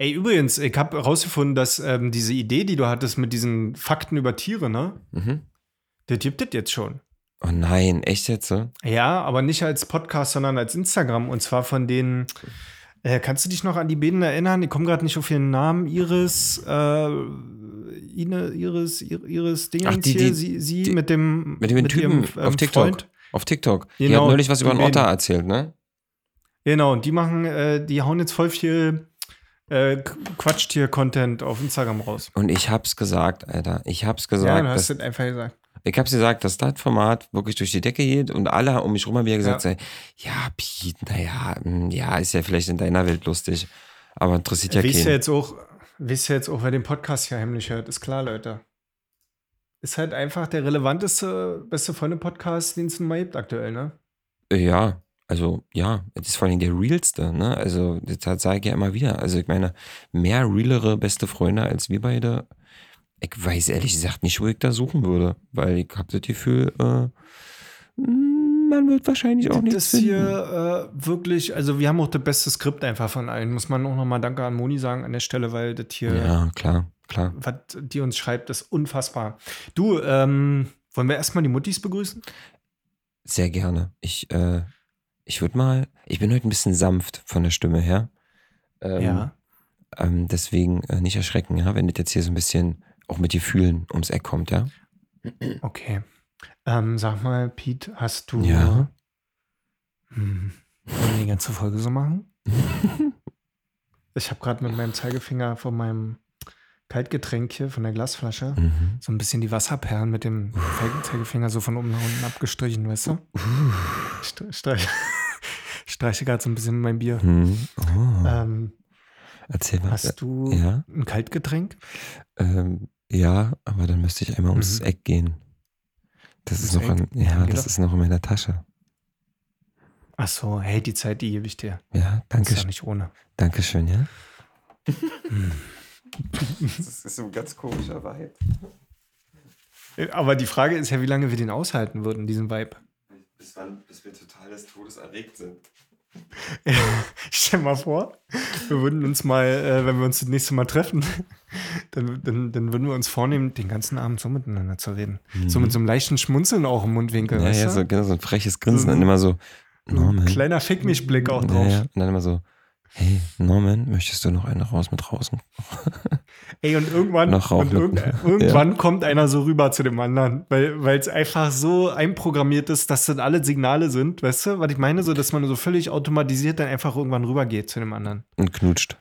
Ey, übrigens, ich habe herausgefunden, dass ähm, diese Idee, die du hattest mit diesen Fakten über Tiere, ne? Mhm. Der gibt es jetzt schon. Oh nein, echt jetzt so? Ja, aber nicht als Podcast, sondern als Instagram. Und zwar von den. Äh, kannst du dich noch an die beiden erinnern? Ich komme gerade nicht auf ihren Namen. Iris, äh, Ine, Iris, Ir- Iris Dingens Ach, die- hier, die- sie, sie die- mit dem Mit dem Typen ihrem, auf ähm, TikTok. Freund. Auf TikTok. die Genau, hat neulich was über die einen Otter erzählt, ne? Genau, und die machen, äh, die hauen jetzt voll viel äh, Qu- Quatschtier-Content auf Instagram raus. Und ich hab's gesagt, Alter. Ich hab's Ja, gesagt. du hast das einfach gesagt. ich hab's gesagt, dass das Format wirklich durch die Decke geht und alle um mich rum haben ja gesagt, Ja. ja, ja Piet, naja, mm, ja, ist ja vielleicht in deiner Welt lustig. Aber interessiert ja wisst ihr keinen. jetzt auch, wisst ihr jetzt auch, wer den Podcast hier heimlich hört? Ist klar, Leute. Ist halt einfach der relevanteste, beste Freunde-Podcast, den es nun mal gibt aktuell, ne? Ja, also ja, das ist vor allem der realste, ne? Also das sage ich ja immer wieder. Also ich meine, mehr realere beste Freunde als wir beide. Ich weiß ehrlich gesagt nicht, wo ich da suchen würde, weil ich habe das Gefühl, äh, man wird wahrscheinlich auch nichts Das finden. hier äh, wirklich, also wir haben auch das beste Skript einfach von allen. Muss man auch nochmal Danke an Moni sagen an der Stelle, weil das hier, Ja, klar, klar. was die uns schreibt, ist unfassbar. Du, ähm, wollen wir erstmal die Muttis begrüßen? Sehr gerne. Ich, äh, ich würde mal, ich bin heute ein bisschen sanft von der Stimme her. Ähm, Ähm, deswegen äh, nicht erschrecken, ja, wenn das jetzt hier so ein bisschen auch mit Gefühlen ums Eck kommt, ja. Okay. Ähm, sag mal, Pete, hast du. Ja. Hm, wollen wir die ganze Folge so machen? ich habe gerade mit meinem Zeigefinger von meinem Kaltgetränk hier, von der Glasflasche, Mhm. so ein bisschen die Wasserperlen mit dem Zeige- Zeigefinger so von oben nach unten abgestrichen, weißt du? St- Streich, streiche gerade so ein bisschen mein Bier. Mhm. Oh. Ähm, Erzähl mal. hast du Ja, ein Kaltgetränk? ähm, ja, aber dann müsste ich einmal ums Mhm. Eck gehen. Das ist noch, in, Eck? Ja, das ist noch in meiner Tasche. Ach so, hey, die Zeit, die gebe ich dir. Ja, danke, Ist ja nicht ohne. danke schön, ja. Hm. Das ist so ein ganz komischer Vibe. Aber die Frage ist ja, wie lange wir den aushalten würden, diesen Vibe. Bis wann, bis wir total des Todes erregt sind. Stell mal vor, wir würden uns mal, äh, wenn wir uns das nächste Mal treffen, dann, dann, dann würden wir uns vornehmen, den ganzen Abend so miteinander zu reden. So mit so einem leichten Schmunzeln auch im Mundwinkel. Mhm. Ja, weißt ja, so, genau, so ein freches Grinsen Mhm. und immer so, ein Norman. kleiner Fick mich Blick auch Ja, drauf. ja. Und dann immer so, hey, Norman, möchtest du noch eine raus mit draußen? Ey, und irgendwann, und irgend, irgendwann kommt einer so rüber zu dem anderen, weil es einfach so einprogrammiert ist, dass das alle Signale sind, weißt du, was ich meine? So, dass man so völlig automatisiert dann einfach irgendwann rübergeht zu dem anderen. Und knutscht.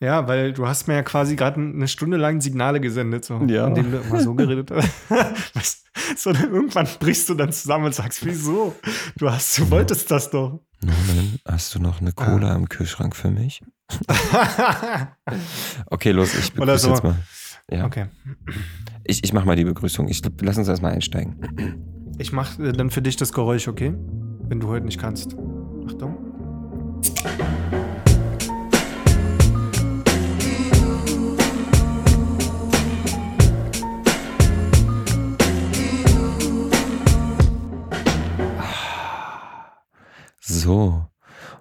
Ja, weil du hast mir ja quasi gerade eine Stunde lang Signale gesendet, so, Ja. in denen du immer so geredet hast. So, dann irgendwann brichst du dann zusammen und sagst, wieso? Du hast, du wolltest das doch. Norman, hast du noch eine Ah. Cola im Kühlschrank für mich? Okay, los, ich begrüße so. jetzt mal. Ja, Okay. ich, ich mach mal die Begrüßung. Ich, lass uns erstmal einsteigen. Ich mach äh, dann für dich das Geräusch, okay? Wenn du heute nicht kannst. Achtung. So,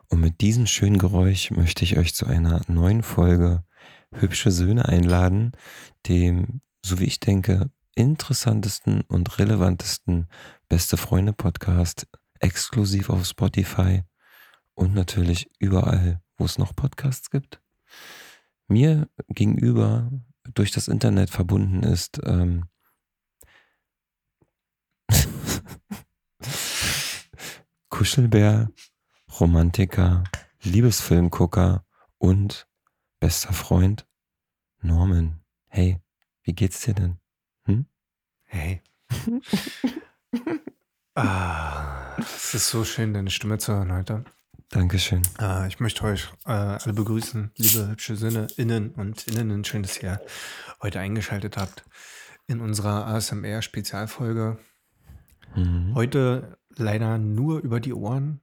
und mit diesem schönen Geräusch möchte ich euch zu einer neuen Folge Hübsche Söhne einladen, dem, so wie ich denke, interessantesten und relevantesten Beste Freunde Podcast, exklusiv auf Spotify und natürlich überall, wo es noch Podcasts gibt. Mir gegenüber durch das Internet verbunden ist ähm, Kuschelbär, Romantiker, Liebesfilmgucker und bester Freund Norman. Hey, wie geht's dir denn? Hey. ah, es ist so schön, deine Stimme zu hören heute. Dankeschön. Äh, ich möchte euch äh, alle begrüßen, liebe hübsche Sinne, Innen und Innen. Schön, dass ihr heute eingeschaltet habt in unserer ASMR-Spezialfolge. Mhm. Heute leider nur über die Ohren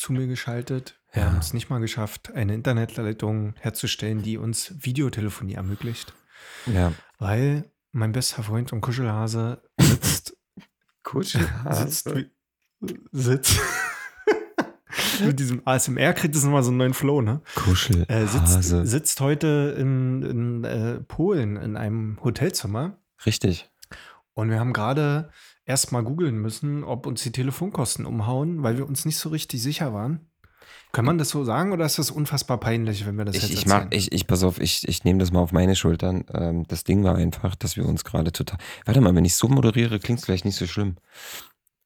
zu mir geschaltet. Wir Ja. haben es nicht mal geschafft, eine Internetleitung herzustellen, die uns Videotelefonie ermöglicht, Ja. weil mein bester Freund und Kuschelhase sitzt, sitzt, wie- sitzt, Mit diesem ASMR kriegt es nochmal so einen neuen Flow, ne? Kuschel. Äh, sitzt, sitzt heute in, in äh, Polen in einem Hotelzimmer. Richtig. Und wir haben gerade erst mal googeln müssen, ob uns die Telefonkosten umhauen, weil wir uns nicht so richtig sicher waren. Kann man das so sagen oder ist das unfassbar peinlich, wenn wir das Ich, jetzt ich, erzählen? mach, ich, ich pass auf, ich, ich nehme das mal auf meine Schultern. Ähm, das Ding war einfach, dass wir uns gerade total. Warte mal, wenn ich so moderiere, klingt es vielleicht nicht so schlimm.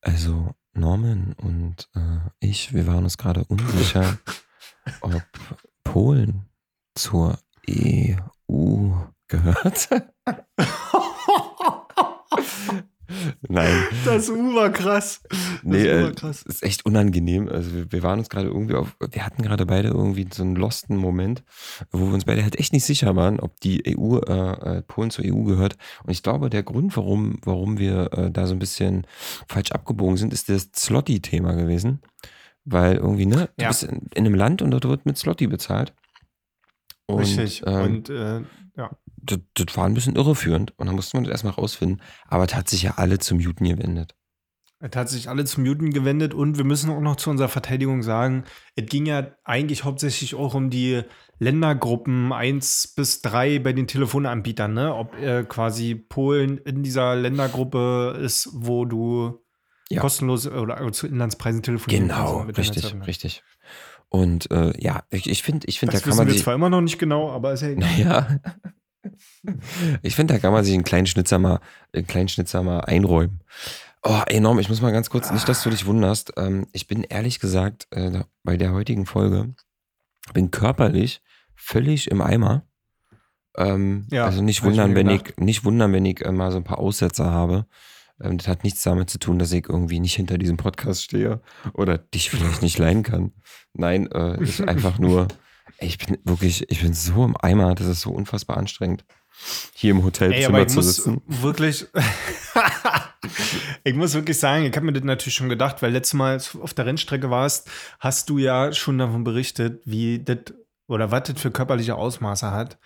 Also, Norman und äh, ich, wir waren uns gerade unsicher, ob Polen zur EU gehört. Nein. Das U war krass. Das Nee, war äh, krass. ist echt unangenehm. Also wir, wir waren uns gerade irgendwie auf, wir hatten gerade beide irgendwie so einen losten Moment, wo wir uns beide halt echt nicht sicher waren, ob die EU, äh, äh, Polen zur EU gehört. Und ich glaube, der Grund, warum, warum wir äh, da so ein bisschen falsch abgebogen sind, ist das Slotty-Thema gewesen. Weil irgendwie, ne, du Ja. bist in, in einem Land und dort wird mit Slotty bezahlt. Und, Richtig. ähm, und äh, ja. Das, das war ein bisschen irreführend. Und dann musste man das erstmal rausfinden. Aber das hat sich ja alle zum Muten gewendet. Es hat sich alle zum Muten gewendet und wir müssen auch noch zu unserer Verteidigung sagen, es ging ja eigentlich hauptsächlich auch um die Ländergruppen 1 bis 3 bei den Telefonanbietern, ne? Ob äh, quasi Polen in dieser Ländergruppe ist, wo du Ja. kostenlos oder zu Inlandspreisen telefonieren Genau, kannst mit deiner richtig, Netzwerk. richtig. Und äh, ja, ich, ich finde, ich finde, da Das kann wissen man wir sich. zwar immer noch nicht genau, aber ist ja egal. Naja. Ich finde, da kann man sich einen kleinen Schnitzer mal, einen kleinen Schnitzer mal einräumen. Oh, enorm. Ich muss mal ganz kurz, nicht, dass du dich wunderst. Ähm, ich bin ehrlich gesagt äh, bei der heutigen Folge, bin körperlich völlig im Eimer. Ähm, Ja, also nicht wundern, wenn ich, nicht wundern, wenn ich äh, mal so ein paar Aussetzer habe. Ähm, das hat nichts damit zu tun, dass ich irgendwie nicht hinter diesem Podcast stehe oder dich vielleicht nicht leiden kann. Nein, äh, ist einfach nur, ich bin wirklich, ich bin so im Eimer, das ist so unfassbar anstrengend, hier im Hotelzimmer zu sitzen. wirklich, ich muss wirklich sagen, ich habe mir das natürlich schon gedacht, weil letztes Mal auf der Rennstrecke warst, hast du ja schon davon berichtet, wie das oder was das für körperliche Ausmaße hat,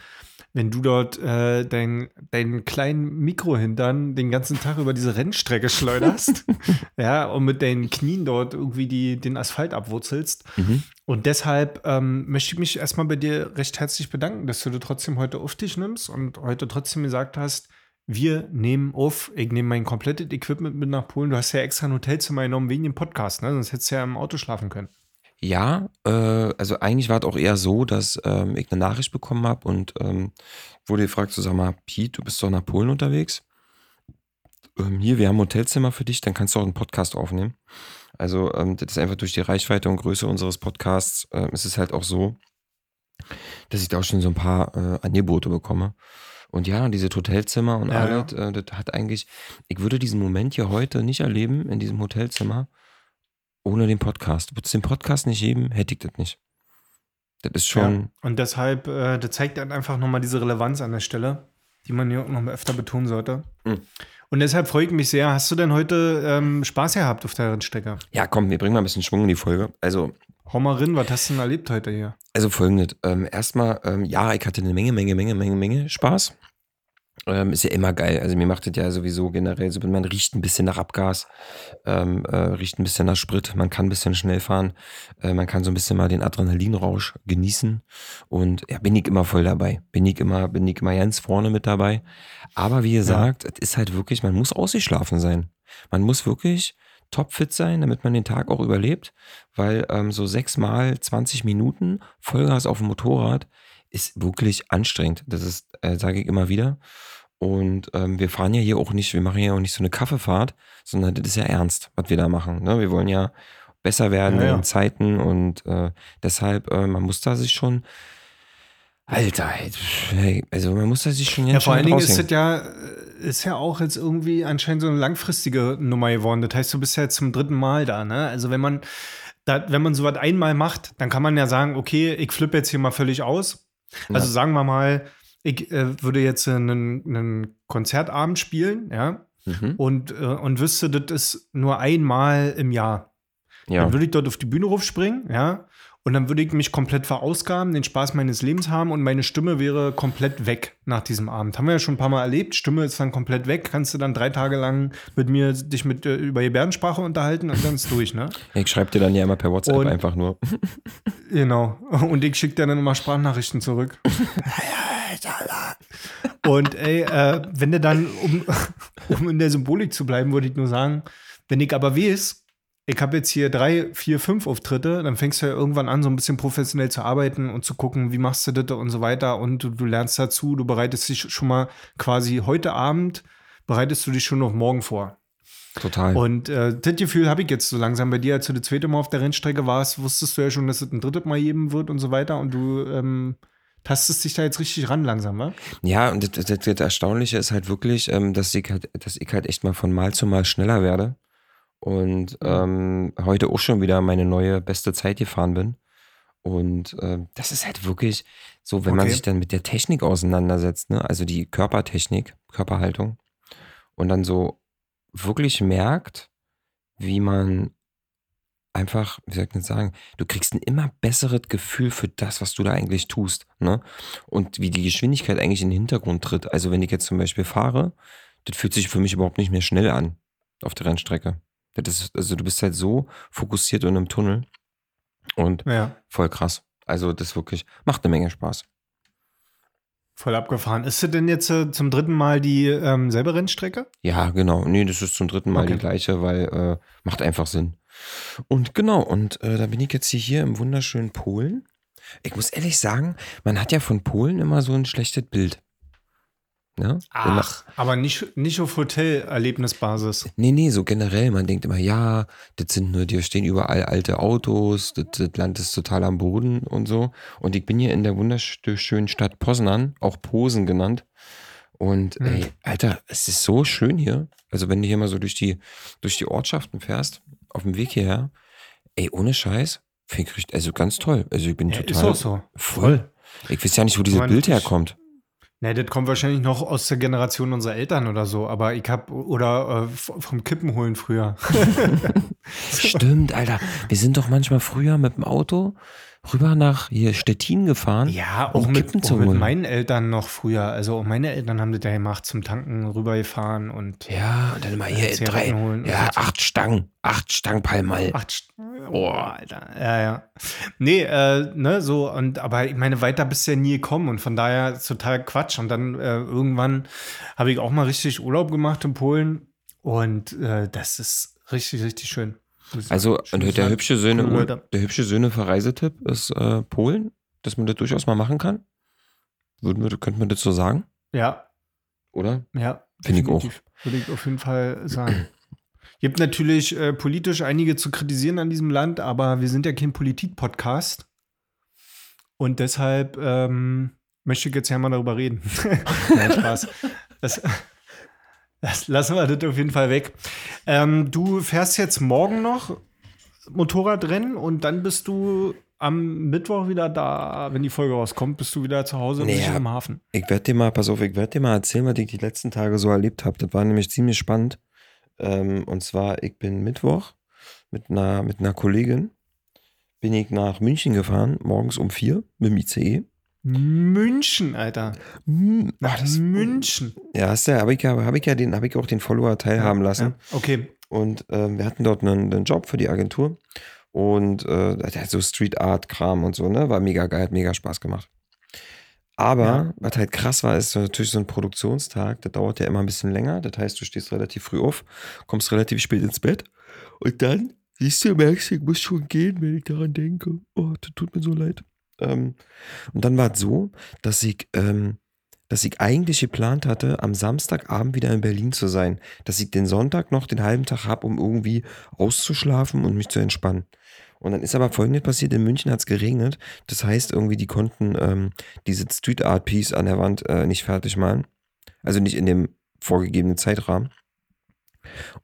wenn du dort äh, dein, deinen kleinen Mikrohintern den ganzen Tag über diese Rennstrecke schleuderst, ja, und mit deinen Knien dort irgendwie die, den Asphalt abwurzelst. Mhm. Und deshalb ähm, möchte ich mich erstmal bei dir recht herzlich bedanken, dass du das trotzdem heute auf dich nimmst und heute trotzdem gesagt hast, wir nehmen auf, ich nehme mein komplettes Equipment mit nach Polen. Du hast ja extra ein Hotelzimmer genommen wegen dem Podcast, ne? Sonst hättest du ja im Auto schlafen können. Ja, äh, also eigentlich war es auch eher so, dass ähm, ich eine Nachricht bekommen habe und ähm, wurde gefragt, so sag mal, Piet, du bist doch nach Polen unterwegs. Ähm, hier, wir haben ein Hotelzimmer für dich, dann kannst du auch einen Podcast aufnehmen. Also ähm, das ist einfach durch die Reichweite und Größe unseres Podcasts, ähm, ist es halt auch so, dass ich da auch schon so ein paar äh, Angebote bekomme. Und ja, diese Hotelzimmer und Ja, alles, äh, das hat eigentlich, ich würde diesen Moment hier heute nicht erleben in diesem Hotelzimmer ohne den Podcast. Würde es den Podcast nicht geben, hätte ich das nicht. Das ist schon, Ja. Und deshalb, äh, das zeigt dann einfach nochmal diese Relevanz an der Stelle, die man ja auch noch mal öfter betonen sollte. Mhm. Und deshalb freue ich mich sehr. Hast du denn heute ähm, Spaß gehabt auf der Rennstrecke? ja komm, wir bringen mal ein bisschen Schwung in die Folge. Also, Hau mal rein, was hast du denn erlebt heute hier? also folgendes. Ähm, erstmal, ähm, ja, ich hatte eine Menge, Menge, Menge, Menge, Menge Spaß. Ähm, ist ja immer geil. Also mir macht das ja sowieso generell so, man riecht ein bisschen nach Abgas, ähm, äh, riecht ein bisschen nach Sprit, man kann ein bisschen schnell fahren, äh, man kann so ein bisschen mal den Adrenalinrausch genießen und ja, bin ich immer voll dabei. Bin ich immer, bin ich immer ganz vorne mit dabei. Aber wie gesagt, es ist halt wirklich, man muss ausgeschlafen sein. Man muss wirklich topfit sein, damit man den Tag auch überlebt, weil ähm, so sechsmal 20 Minuten Vollgas auf dem Motorrad ist wirklich anstrengend. Das ist, äh, sage ich immer wieder. Und ähm, wir fahren ja hier auch nicht, wir machen ja auch nicht so eine Kaffeefahrt, sondern das ist ja ernst, was wir da machen. Ne? Wir wollen ja besser werden Ja, ja. in Zeiten und äh, deshalb, äh, man muss da sich schon, Alter, ey, also man muss da sich schon Ja, vor allen Dingen ist das ja, äh, ist ja auch jetzt irgendwie anscheinend so eine langfristige Nummer geworden. Das heißt, du bist ja jetzt zum dritten Mal da, ne? Also wenn man, da, wenn man sowas einmal macht, dann kann man ja sagen, okay, ich flippe jetzt hier mal völlig aus. Also Ja. sagen wir mal, ich äh, würde jetzt äh, einen, einen Konzertabend spielen, ja, Mhm. und, äh, und wüsste, das ist nur einmal im Jahr. Ja. Dann würde ich dort auf die Bühne raufspringen, ja, Und dann würde ich mich komplett verausgaben, den Spaß meines Lebens haben und meine Stimme wäre komplett weg nach diesem Abend. Haben wir ja schon ein paar Mal erlebt. Stimme ist dann komplett weg. Kannst du dann drei Tage lang mit mir dich mit äh, über Gebärdensprache unterhalten und dann ist durch, ne? Ich schreibe dir dann ja immer per WhatsApp Und- einfach nur. Genau. Und ich schicke dir dann immer Sprachnachrichten zurück. Und ey, äh, wenn du dann, um, um in der Symbolik zu bleiben, würde ich nur sagen, wenn ich aber weiß, ich habe jetzt hier drei, vier, fünf Auftritte, dann fängst du ja irgendwann an, so ein bisschen professionell zu arbeiten und zu gucken, wie machst du das und so weiter. Und du, du lernst dazu, du bereitest dich schon mal quasi heute Abend, bereitest du dich schon auf morgen vor. Total. Und äh, das Gefühl habe ich jetzt so langsam bei dir, als du das zweite Mal auf der Rennstrecke warst, wusstest du ja schon, dass es ein drittes Mal geben wird und so weiter. Und du ähm, tastest dich da jetzt richtig ran langsam, wa? Ja, und das, das, das Erstaunliche ist halt wirklich, ähm, dass, ich halt, dass ich halt echt mal von Mal zu Mal schneller werde. Und ähm, heute auch schon wieder meine neue beste Zeit gefahren bin. Und ähm, das ist halt wirklich so, wenn man Okay. sich dann mit der Technik auseinandersetzt, ne? also die Körpertechnik, Körperhaltung, und dann so wirklich merkt, wie man einfach, wie soll ich denn sagen, du kriegst ein immer besseres Gefühl für das, was du da eigentlich tust, ne? Und wie die Geschwindigkeit eigentlich in den Hintergrund tritt. Also wenn ich jetzt zum Beispiel fahre, das fühlt sich für mich überhaupt nicht mehr schnell an auf der Rennstrecke. Das also du bist halt so fokussiert und im Tunnel und Ja. voll krass. Also das wirklich macht eine Menge Spaß. Voll abgefahren. Ist das denn jetzt äh, zum dritten Mal die ähm, selbe Rennstrecke? Ja, genau. Nee, das ist zum dritten Mal Okay. die gleiche, weil äh, macht einfach Sinn. Und genau, und äh, da bin ich jetzt hier im wunderschönen Polen. Ich muss ehrlich sagen, man hat ja von Polen immer so ein schlechtes Bild. Ne? Wenn man- aber nicht, nicht auf Hotelerlebnisbasis. Nee, nee, so generell. Man denkt immer, ja, das sind nur, hier stehen überall alte Autos, das, das Land ist total am Boden und so. Und ich bin hier in der wunderschönen Stadt Poznan, auch Posen genannt. Und Hm. ey, Alter, es ist so schön hier. Also wenn du hier mal so durch die, durch die Ortschaften fährst, auf dem Weg hierher, ey, ohne Scheiß, finde ich richtig, also ganz toll. Also ich bin Ja, ist total auch so. voll. Ich weiß ja nicht, wo dieses Bild herkommt. Ne, das kommt wahrscheinlich noch aus der Generation unserer Eltern oder so, aber ich hab, oder äh, vom Kippen holen früher. Stimmt, Alter. Wir sind doch manchmal früher mit dem Auto rüber nach hier Stettin gefahren. Ja, um auch mit, Kippen auch zu mit holen. meinen Eltern noch früher. Also auch meine Eltern haben das ja gemacht, zum Tanken rübergefahren und Ja, und dann mal hier Äh, drei, ja, so. acht Stangen, acht Stangen Palmal. Ach, st- oh, Alter. Ja, ja. Nee, äh, ne, so, und aber ich meine, weiter bist du ja nie gekommen und von daher ist total Quatsch. Und dann äh, irgendwann habe ich auch mal richtig Urlaub gemacht in Polen und äh, das ist richtig, richtig schön. Also, der hübsche Söhne, Leute. der hübsche Söhne Verreisetipp ist äh, Polen, dass man das durchaus mal machen kann. Würden wir, könnte man das so sagen, Ja, oder? ja. Finde ich auch. Würde ich auf jeden Fall sagen. Gibt natürlich äh, politisch einige zu kritisieren an diesem Land, aber wir sind ja kein Politik-Podcast. Und deshalb ähm, möchte ich jetzt ja mal darüber reden. Nein, Spaß. Das, das lassen wir das auf jeden Fall weg. Ähm, du fährst jetzt morgen noch Motorradrennen und dann bist du am Mittwoch wieder da, wenn die Folge rauskommt, bist du wieder zu Hause und Nee, bist ja. im Hafen. Ich werde dir mal, pass auf, ich werde dir mal erzählen, was ich die letzten Tage so erlebt habe. Das war nämlich ziemlich spannend. Ähm, und zwar, ich bin Mittwoch mit einer, mit einer Kollegin, bin ich nach München gefahren, morgens um vier mit dem ICE. München, Alter. Nach ach, das- München. Ja, hast du, habe ich, ja- hab ich ja den, habe ich auch den Follower teilhaben lassen. Ja, okay. Und ähm, wir hatten dort einen, einen Job für die Agentur. Und äh, so Street Art Kram und so, ne? War mega geil, hat mega Spaß gemacht. Aber Ja. was halt krass war, ist natürlich so ein Produktionstag, der dauert ja immer ein bisschen länger. Das heißt, du stehst relativ früh auf, kommst relativ spät ins Bett und dann siehst du, merkst du, ich muss schon gehen, wenn ich daran denke. Oh, das tut mir so leid. Ähm, und dann war es so, dass ich, ähm, dass ich eigentlich geplant hatte, am Samstagabend wieder in Berlin zu sein. Dass ich den Sonntag noch den halben Tag habe, um irgendwie auszuschlafen und mich zu entspannen. Und dann ist aber folgendes passiert, in München hat es geregnet. Das heißt, irgendwie, die konnten ähm, diese Street Art Piece an der Wand äh, nicht fertig malen. Also nicht in dem vorgegebenen Zeitrahmen.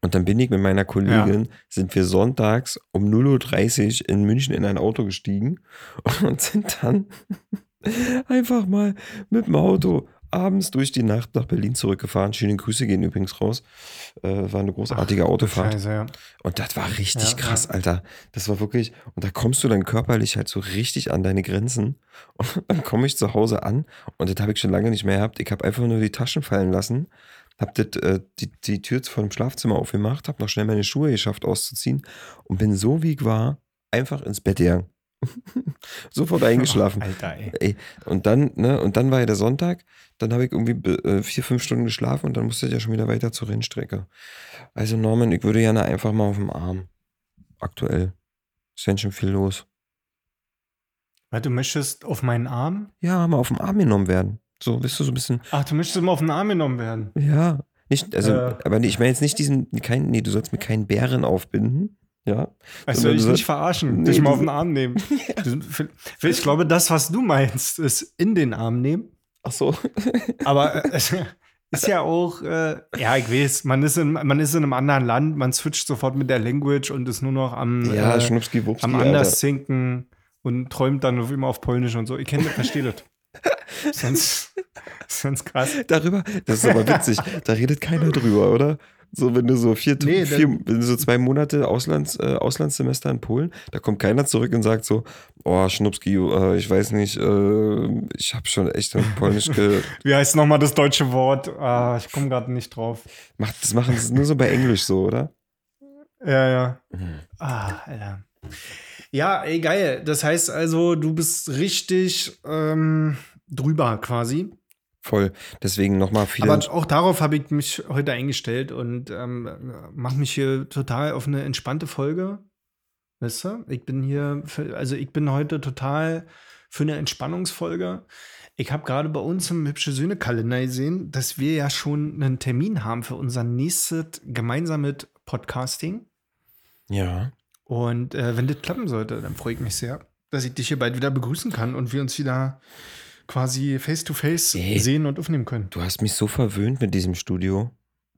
Und dann bin ich mit meiner Kollegin, sind wir sonntags um 0.30 Uhr in München in ein Auto gestiegen und sind dann einfach mal mit dem Auto abends durch die Nacht nach Berlin zurückgefahren. Schöne Grüße gehen übrigens raus. Äh, war eine großartige Autofahrt. Scheiße, ja. Und das war richtig Ja, krass, ja. Alter. Das war wirklich, und da kommst du dann körperlich halt so richtig an deine Grenzen. Und dann komme ich zu Hause an und das habe ich schon lange nicht mehr gehabt. Ich habe einfach nur die Taschen fallen lassen, habe das, äh, die, die Tür vom Schlafzimmer aufgemacht, habe noch schnell meine Schuhe geschafft auszuziehen und bin so wie ich war einfach ins Bett gegangen. Sofort eingeschlafen. Alter, ey. Ey, und dann, ne, und dann war ja der Sonntag, dann habe ich irgendwie äh, vier, fünf Stunden geschlafen und dann musste ich ja schon wieder weiter zur Rennstrecke. Also Norman, ich würde gerne einfach mal auf dem Arm. Aktuell. Ist ganz schön viel los. Weil du möchtest auf meinen Arm? Ja, mal auf dem Arm genommen werden. So, bist du so ein bisschen, Ach, du möchtest immer auf den Arm genommen werden. ja. Nicht, also, Äh. aber ich meine jetzt nicht diesen, kein, nee, du sollst mir keinen Bären aufbinden. Ja. Also ich nicht verarschen, Nee, dich mal auf den Arm nehmen. Du- Ich glaube, das, was du meinst, ist in den Arm nehmen. Ach so. Aber äh, es ist ja auch, äh, ja, ich weiß, man ist, in, man ist in einem anderen Land, man switcht sofort mit der Language und ist nur noch am, Ja, äh, am Alter. anders sinken und träumt dann immer auf Polnisch und so. Ich kenne das, verstehe das. Sonst, sonst krass. Darüber, das ist aber witzig, da redet keiner drüber, oder? So, wenn du so vier, Nee, vier wenn du so zwei Monate Auslands, äh, Auslandssemester in Polen, da kommt keiner zurück und sagt so, oh, Schnupski, äh, ich weiß nicht, äh, ich habe schon echt in Polnisch ge Wie heißt nochmal das deutsche Wort? Ah, ich komme gerade nicht drauf. Macht, das machen sie nur so bei Englisch so, oder? Ja, ja. Ah, Alter. Ja, ey, geil. Das heißt also, du bist richtig ähm, drüber quasi. Voll. Deswegen nochmal viele. Aber auch darauf habe ich mich heute eingestellt und ähm, mache mich hier total auf eine entspannte Folge. Weißt du? Ich bin hier, für, also ich bin heute total für eine Entspannungsfolge. Ich habe gerade bei uns im Hübsche Söhne-Kalender gesehen, dass wir ja schon einen Termin haben für unser nächstes gemeinsames Podcasting. ja. Und äh, wenn das klappen sollte, dann freue ich mich sehr, dass ich dich hier bald wieder begrüßen kann und wir uns wieder quasi face to face sehen und aufnehmen können. Du hast mich so verwöhnt mit diesem Studio.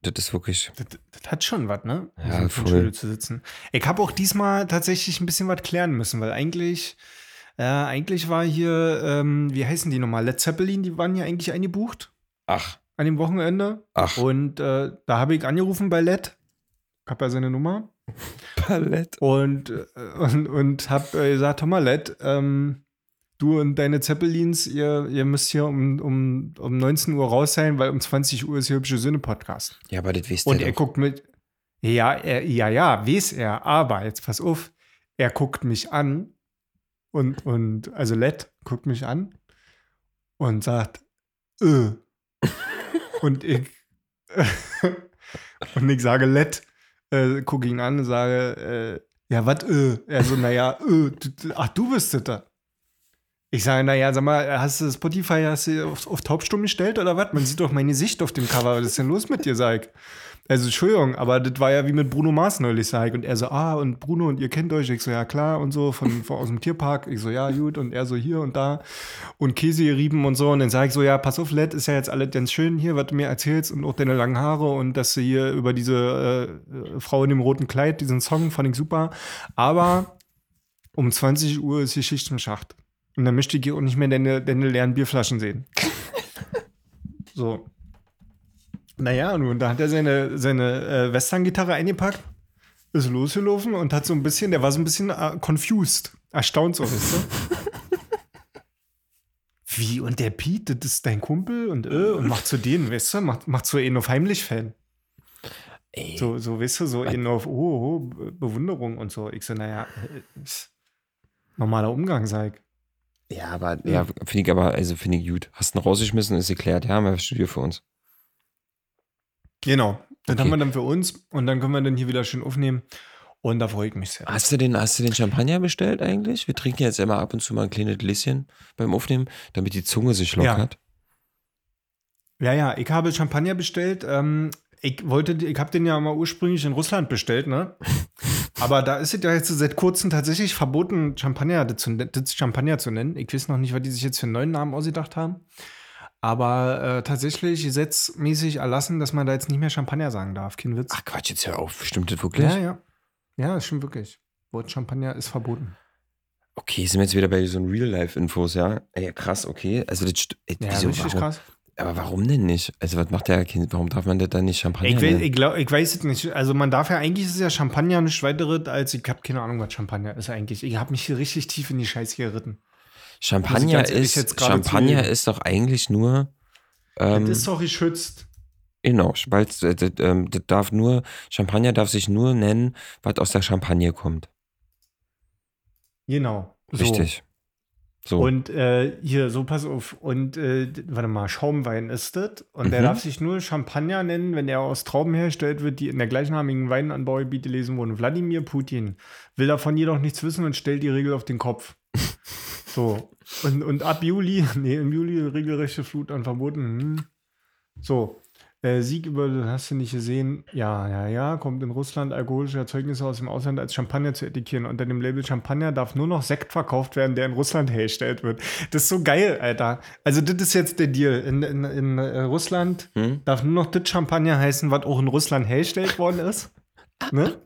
Das ist wirklich. Das, das hat schon was, ne? Ja, In so einem voll. Studio zu sitzen. Ich habe auch diesmal tatsächlich ein bisschen was klären müssen, weil eigentlich, äh, eigentlich war hier, ähm, wie heißen die nochmal? Led Zeppelin, die waren ja eigentlich eingebucht Ach, an dem Wochenende. ach, Und äh, da habe ich angerufen bei Led. Ich habe ja seine Nummer. Palett. Und, äh, und, und habe äh, gesagt, mal, Led, ähm, du und deine Zeppelins, ihr, ihr müsst hier um, um, um 19 Uhr raus sein, weil um 20 Uhr ist hier hübsche Sinne-Podcast. Ja, aber das wisst Und ihr er doch. guckt mit. Ja, er, ja, ja, weiß er, aber jetzt pass auf, er guckt mich an und, und also Led guckt mich an und sagt, äh. und ich und ich sage Led, äh, gucke ihn an und sage, äh, ja, was, äh? Er so, naja, äh, ach, du bist das da. Ich sage, naja, sag mal, hast du Spotify hast du auf, auf Taubstumm gestellt oder was? Man sieht doch mein Gesicht auf dem Cover. Was ist denn los mit dir, sag ich? Also, Entschuldigung, aber das war ja wie mit Bruno Mars neulich, sag ich. Und er so, ah, und Bruno, und ihr kennt euch? Ich so, ja, klar, und so, von, von aus dem Tierpark. Ich so, ja, gut, und er so hier und da. Und Käse gerieben und so. Und dann sage ich so, ja, pass auf, Led, ist ja jetzt alles ganz schön hier, was du mir erzählst und auch deine langen Haare und dass du hier über diese äh, Frau in dem roten Kleid, diesen Song, fand ich super. Aber um 20 Uhr ist hier Schicht im Schacht. Und dann möchte ich auch nicht mehr deine, deine leeren Bierflaschen sehen. so. Naja, und da hat er seine, seine äh, Western-Gitarre eingepackt, ist losgelaufen und hat so ein bisschen, der war so ein bisschen äh, confused, erstaunt so, weißt du? Wie, und der Pete, das ist dein Kumpel und äh, und macht zu denen, weißt du, macht, macht so einen auf Heimlich-Fan. So, so, weißt du, so einen auf, oh, oh, Be- Bewunderung und so. Ich so, naja, äh, normaler Umgang, sag ich. Ja, aber, ja, finde ich aber, also finde ich gut. Hast ihn rausgeschmissen, ist geklärt. Ja, haben wir das Studio für uns. Genau. Das Okay. haben wir dann für uns und dann können wir dann hier wieder schön aufnehmen. Und da freue ich mich sehr. Hast du, den, hast du den Champagner bestellt eigentlich? Wir trinken jetzt immer ab und zu mal ein kleines Gläschen beim Aufnehmen, damit die Zunge sich Ja. lockert. Ja, ja, ich habe Champagner bestellt. Ähm, ich wollte, ich habe den ja mal ursprünglich in Russland bestellt, ne? Aber da ist es ja jetzt seit kurzem tatsächlich verboten, Champagner zu, Champagner zu nennen. Ich weiß noch nicht, was die sich jetzt für einen neuen Namen ausgedacht haben. Aber äh, tatsächlich gesetzmäßig erlassen, dass man da jetzt nicht mehr Champagner sagen darf. Kein Witz. Ach Quatsch, jetzt hör auf. Stimmt das wirklich? ja, ja. Ja, das stimmt wirklich. Wort Champagner ist verboten. Okay, sind wir jetzt wieder bei so Real-Life-Infos, ja? Ey, krass, okay. Also das ey, Ja, wieso, richtig warum, krass. Aber warum denn nicht? Also, was macht der Kind? Warum darf man das dann nicht Champagner Ich, weiß- nennen? ich, glaub, ich weiß es nicht. Also man darf ja eigentlich, ist ja Champagner nicht weiteres als, ich habe keine Ahnung, was Champagner ist eigentlich. Ich habe mich hier richtig tief in die Scheiße geritten. Champagner ist, Champagner ist doch eigentlich nur, ähm, das ist doch geschützt. genau, weil äh, das, ähm, das darf nur, Champagner darf sich nur nennen, was aus der Champagne kommt. Genau. So. Richtig. So. Und äh, hier, so pass auf. Und äh, warte mal, Schaumwein ist das. Und der Mhm. darf sich nur Champagner nennen, wenn er aus Trauben hergestellt wird, die in der gleichnamigen Weinanbaugebiete lesen wurden. Wladimir Putin will davon jedoch nichts wissen und stellt die Regel auf den Kopf. so. Und, und ab Juli, nee, im Juli regelrechte Flut an Verboten. Hm. So. Äh, Sieg über, hast du nicht gesehen? Ja, ja, ja, kommt in Russland alkoholische Erzeugnisse aus dem Ausland als Champagner zu etikettieren. Unter dem Label Champagner darf nur noch Sekt verkauft werden, der in Russland hergestellt wird. Das ist so geil, Alter. Also, das ist jetzt der Deal. In, in, in äh, Russland Hm? darf nur noch das Champagner heißen, was auch in Russland hergestellt worden ist. Ne?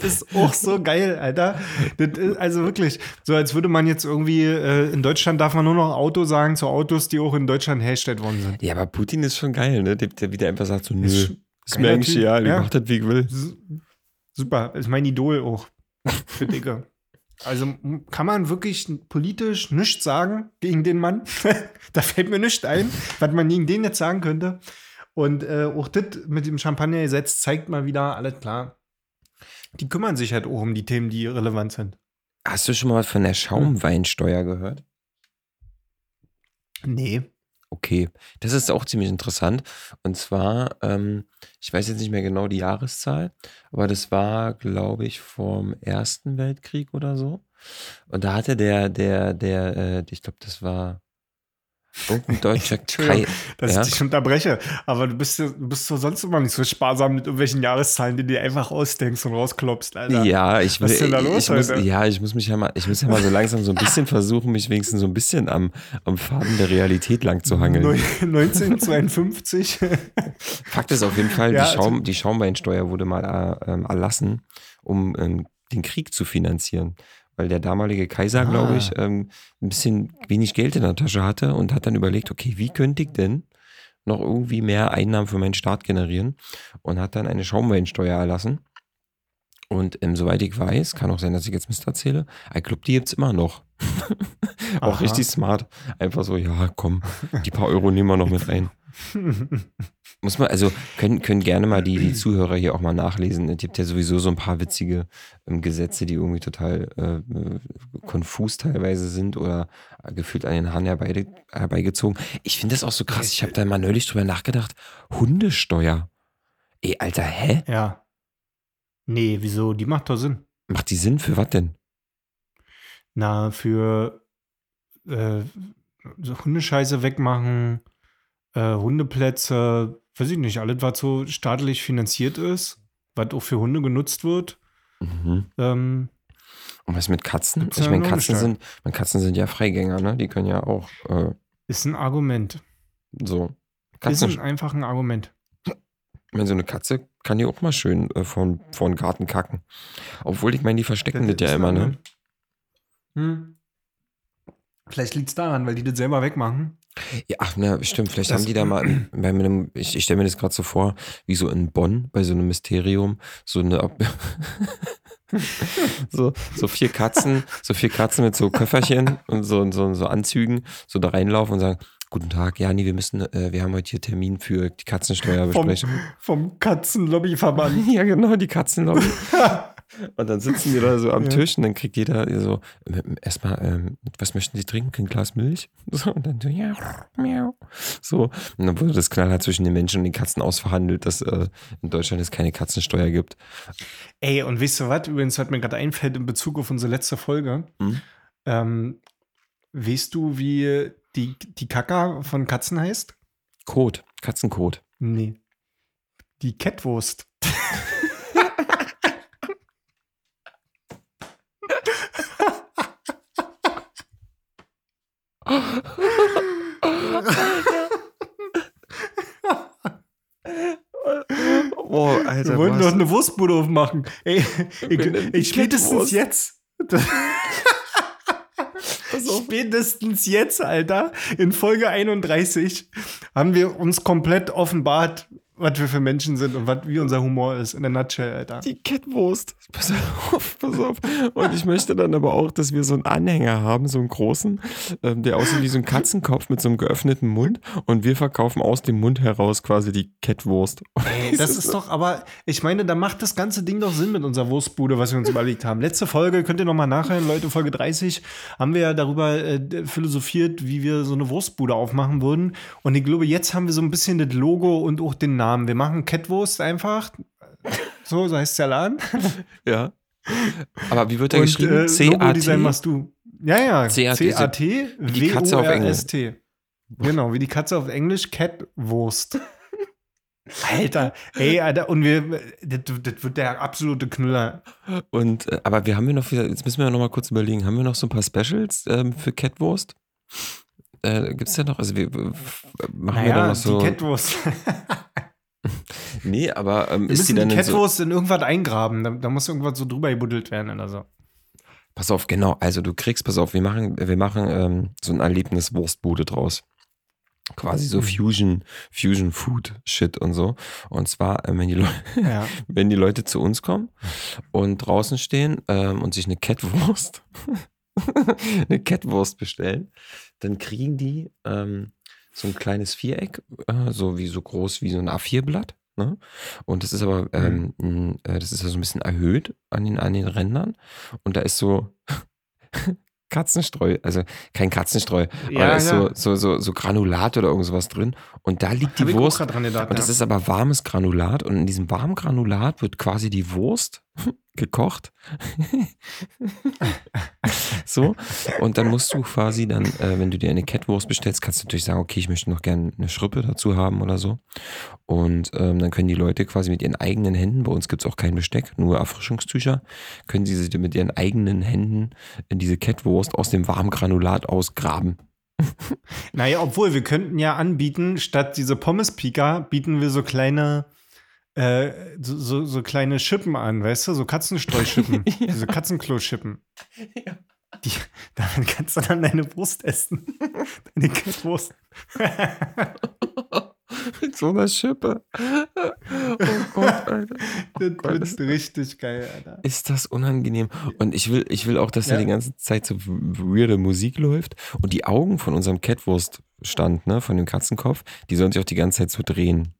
Das ist auch so geil, Alter. Das ist also wirklich, so als würde man jetzt irgendwie, äh, in Deutschland darf man nur noch Auto sagen zu Autos, die auch in Deutschland hergestellt worden sind. Ja, aber Putin ist schon geil, ne? Der, der wieder einfach sagt so, nö, Ist mir eigentlich egal, ich ja. mach das, wie ich will. Super, ist mein Idol auch. Für Dicke. Also kann man wirklich politisch nichts sagen gegen den Mann. da fällt mir nichts ein, was man gegen den jetzt sagen könnte. Und äh, auch das mit dem Champagnergesetz zeigt mal wieder, alles klar. Die kümmern sich halt auch um die Themen, die relevant sind. Hast du schon mal was von der Schaumweinsteuer gehört? Nee. Okay, das ist auch ziemlich interessant. Und zwar, ähm, ich weiß jetzt nicht mehr genau die Jahreszahl, aber das war, glaube ich, vom Ersten Weltkrieg oder so. Und da hatte der, der, der, äh, ich glaube, das war irgendein deutscher Entschuldigung, Kai, Dass Ja? ich dich unterbreche. Aber du bist, ja- du bist doch sonst immer nicht so sparsam mit irgendwelchen Jahreszahlen, die du dir einfach ausdenkst und rausklopst, Alter. Ja, ich will, Was ist denn da los ich muss, ja, ich muss mich ja mal, ich muss ja mal so langsam so ein bisschen versuchen, mich wenigstens so ein bisschen am, am Faden der Realität lang zu hangeln. Neun- 1952. Fakt ist auf jeden Fall, Ja, die, also- Schaum, die Schaumweinsteuer wurde mal äh, ähm, erlassen, um ähm, den Krieg zu finanzieren. Weil der damalige Kaiser, Ah. glaube ich, ähm, ein bisschen wenig Geld in der Tasche hatte und hat dann überlegt, okay, wie könnte ich denn noch irgendwie mehr Einnahmen für meinen Staat generieren? Und hat dann eine Schaumweinsteuer erlassen. Und ähm, soweit ich weiß, kann auch sein, dass ich jetzt Mist erzähle, ich glaube, die gibt es immer noch. auch Aha. richtig smart. Einfach so, ja, komm, die paar Euro nehmen wir noch mit rein. Muss man, also können, können gerne mal die, die Zuhörer hier auch mal nachlesen. Es gibt ja sowieso so ein paar witzige ähm, Gesetze, die irgendwie total äh, äh, konfus teilweise sind oder äh, gefühlt an den Haaren herbei, herbeigezogen. Ich finde das auch so krass. Ich habe da mal neulich drüber nachgedacht. Hundesteuer. Ey, Alter, hä? ja. Nee, wieso? Die macht doch Sinn. Macht die Sinn für was denn? Na, für äh, so Hundescheiße wegmachen, äh, Hundeplätze, weiß ich nicht, alles, was so staatlich finanziert ist, was auch für Hunde genutzt wird. Mhm. Ähm, Und was mit Katzen? Ich ja meine, Katzen sind, meine, Katzen sind ja Freigänger, ne? Die können ja auch äh, ist ein Argument. so. Ist Katzen, ein, einfach ein Argument. Ich meine, so eine Katze kann ja auch mal schön äh, von, von Garten kacken. Obwohl, ich meine, die verstecken das, ja ist ein immer, ne? Hm. Vielleicht liegt es daran, weil die das selber wegmachen. Ja, ach, ne, stimmt. Vielleicht Das- haben die da mal bei einem, ich, ich stelle mir das gerade so vor, wie so in Bonn bei so einem Mysterium, so eine so, so vier Katzen, so vier Katzen mit so Köfferchen und so, so, so Anzügen, so da reinlaufen und sagen, Guten Tag, ja, nee, wir müssen, äh, wir haben heute hier Termin für die Katzensteuerbesprechung. Vom Katzenlobbyverband. Ja, genau, die Katzenlobby. und dann sitzen die da so am Ja. Tisch und dann kriegt jeder so, ähm, erstmal, ähm, was möchten Sie trinken? Ein Glas Milch? So, und dann so, ja, miau. So, und dann wurde das knallhart zwischen den Menschen und den Katzen ausverhandelt, dass äh, in Deutschland es keine Katzensteuer gibt. Ey, und weißt du was? Übrigens, was mir gerade einfällt in Bezug auf unsere letzte Folge. Hm? Ähm, weißt du, wie die, die Kaka von Katzen heißt? Kot, Katzenkot. Nee. Die Kettwurst. Oh, Alter, Wir wollten doch eine Wurstbude aufmachen. Ey, ich, ich spätestens jetzt. Spätestens jetzt, Alter, in Folge 31, haben wir uns komplett offenbart, was wir für Menschen sind und was, wie unser Humor ist in der Nutshell, Alter. Die Kettwurst. Pass auf, pass auf. Und ich möchte dann aber auch, dass wir so einen Anhänger haben, so einen großen, ähm, der aussieht wie so ein Katzenkopf mit so einem geöffneten Mund. Und wir verkaufen aus dem Mund heraus quasi die Kettwurst. Ey, das ist doch, aber ich meine, da macht das ganze Ding doch Sinn mit unserer Wurstbude, was wir uns überlegt haben. Letzte Folge, könnt ihr nochmal nachhören, Leute, Folge 30, haben wir ja darüber äh, philosophiert, wie wir so eine Wurstbude aufmachen würden. Und ich glaube, jetzt haben wir so ein bisschen das Logo und auch den Namen. Wir machen Kettwurst einfach. So, so heißt der Laden. Ja. Aber wie wird der Und geschrieben? äh, C-A-T? Machst du. Ja, ja. C-A-T, wie die Katze auf W-O-R-S-T. Genau, wie die Katze auf Englisch, Catwurst. Alter, ey, Alter, und wir, das, das wird der absolute Knüller. Und, äh, aber wir haben wir noch jetzt müssen wir noch mal kurz überlegen, haben wir noch so ein paar Specials ähm, für Catwurst? Äh, Gibt es ja noch, also wir machen wir da noch so. die Catwurst. nee, aber ähm, Wir ist die müssen dann die in so, Catwurst in irgendwas eingraben. Da, da muss irgendwas so drüber gebuddelt werden oder so. Pass auf, genau, also du kriegst, pass auf, wir machen, wir machen ähm, so ein Erlebnis Wurstbude draus. Quasi so Mhm. Fusion, Fusion Food Shit und so. Und zwar, ähm, wenn, die Leute, Ja. wenn die Leute zu uns kommen und draußen stehen ähm, und sich eine Catwurst, eine Catwurst bestellen, dann kriegen die ähm, so ein kleines Viereck, äh, so wie so groß wie so ein A4-Blatt. Ne? Und das ist aber, ähm, n- äh, das ist ja so ein bisschen erhöht an den, an den Rändern. Und da ist so Katzenstreu, also kein Katzenstreu, aber Ja, da ist ja. so, so, so, so Granulat oder irgendwas drin. Und da liegt Hab die Wurst. gedacht, Und das ja. ist aber warmes Granulat und in diesem warmen Granulat wird quasi die Wurst gekocht. so. Und dann musst du quasi dann, äh, wenn du dir eine Catwurst bestellst, kannst du natürlich sagen, okay, ich möchte noch gerne eine Schrippe dazu haben oder so. Und ähm, dann können die Leute quasi mit ihren eigenen Händen, bei uns gibt es auch kein Besteck, nur Erfrischungstücher, können sie sich mit ihren eigenen Händen in diese Catwurst aus dem warmen Granulat ausgraben. Naja, obwohl wir könnten ja anbieten, statt diese Pommes-Pika, bieten wir so kleine, äh, so, so, so kleine Schippen an, weißt du? So Katzenstreuschippen. Ja. Diese Katzenklo-Schippen. Ja. Die, damit kannst du dann deine Wurst essen. Deine Catwurst. mit so einer Schippe. Oh Gott, Alter. Das Gott, wird das- richtig geil, Alter. Ist das unangenehm. Und ich will, ich will auch, dass da Ja. die ganze Zeit so weirde Musik läuft und die Augen von unserem Catwurst-Stand, ne, von dem Katzenkopf, die sollen sich auch die ganze Zeit so drehen.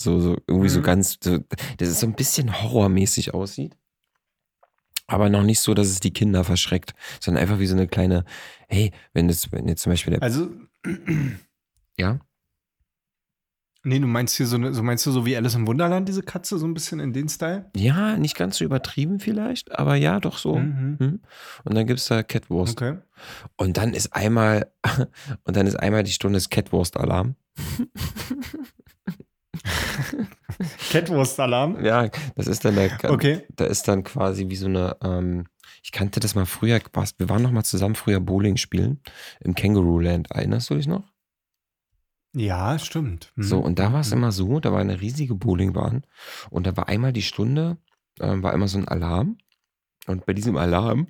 So, so irgendwie so Mhm. ganz, so, dass es so ein bisschen horrormäßig aussieht. Aber noch nicht so, dass es die Kinder verschreckt, sondern einfach wie so eine kleine, hey, wenn das, wenn jetzt zum Beispiel der, Also, ja, nee, du meinst hier so, eine, so meinst du so wie Alice im Wunderland, diese Katze, so ein bisschen in den Style? ja, nicht ganz so übertrieben vielleicht, aber ja, doch so. Mhm. Hm. Und dann gibt es da Catwurst. Okay. Und dann ist einmal, und dann ist einmal die Stunde des Catwurst-Alarm. Catwurst-Alarm. Ja, das ist dann der, Okay. da ist dann quasi wie so eine, ähm, ich kannte das mal früher, wir waren noch mal zusammen früher Bowling spielen im Kangaroo Land, erinnerst du dich noch? Ja, stimmt. Mhm. So, und da war es Mhm. immer so, da war eine riesige Bowlingbahn und da war einmal die Stunde, ähm, war immer so ein Alarm und bei diesem Alarm,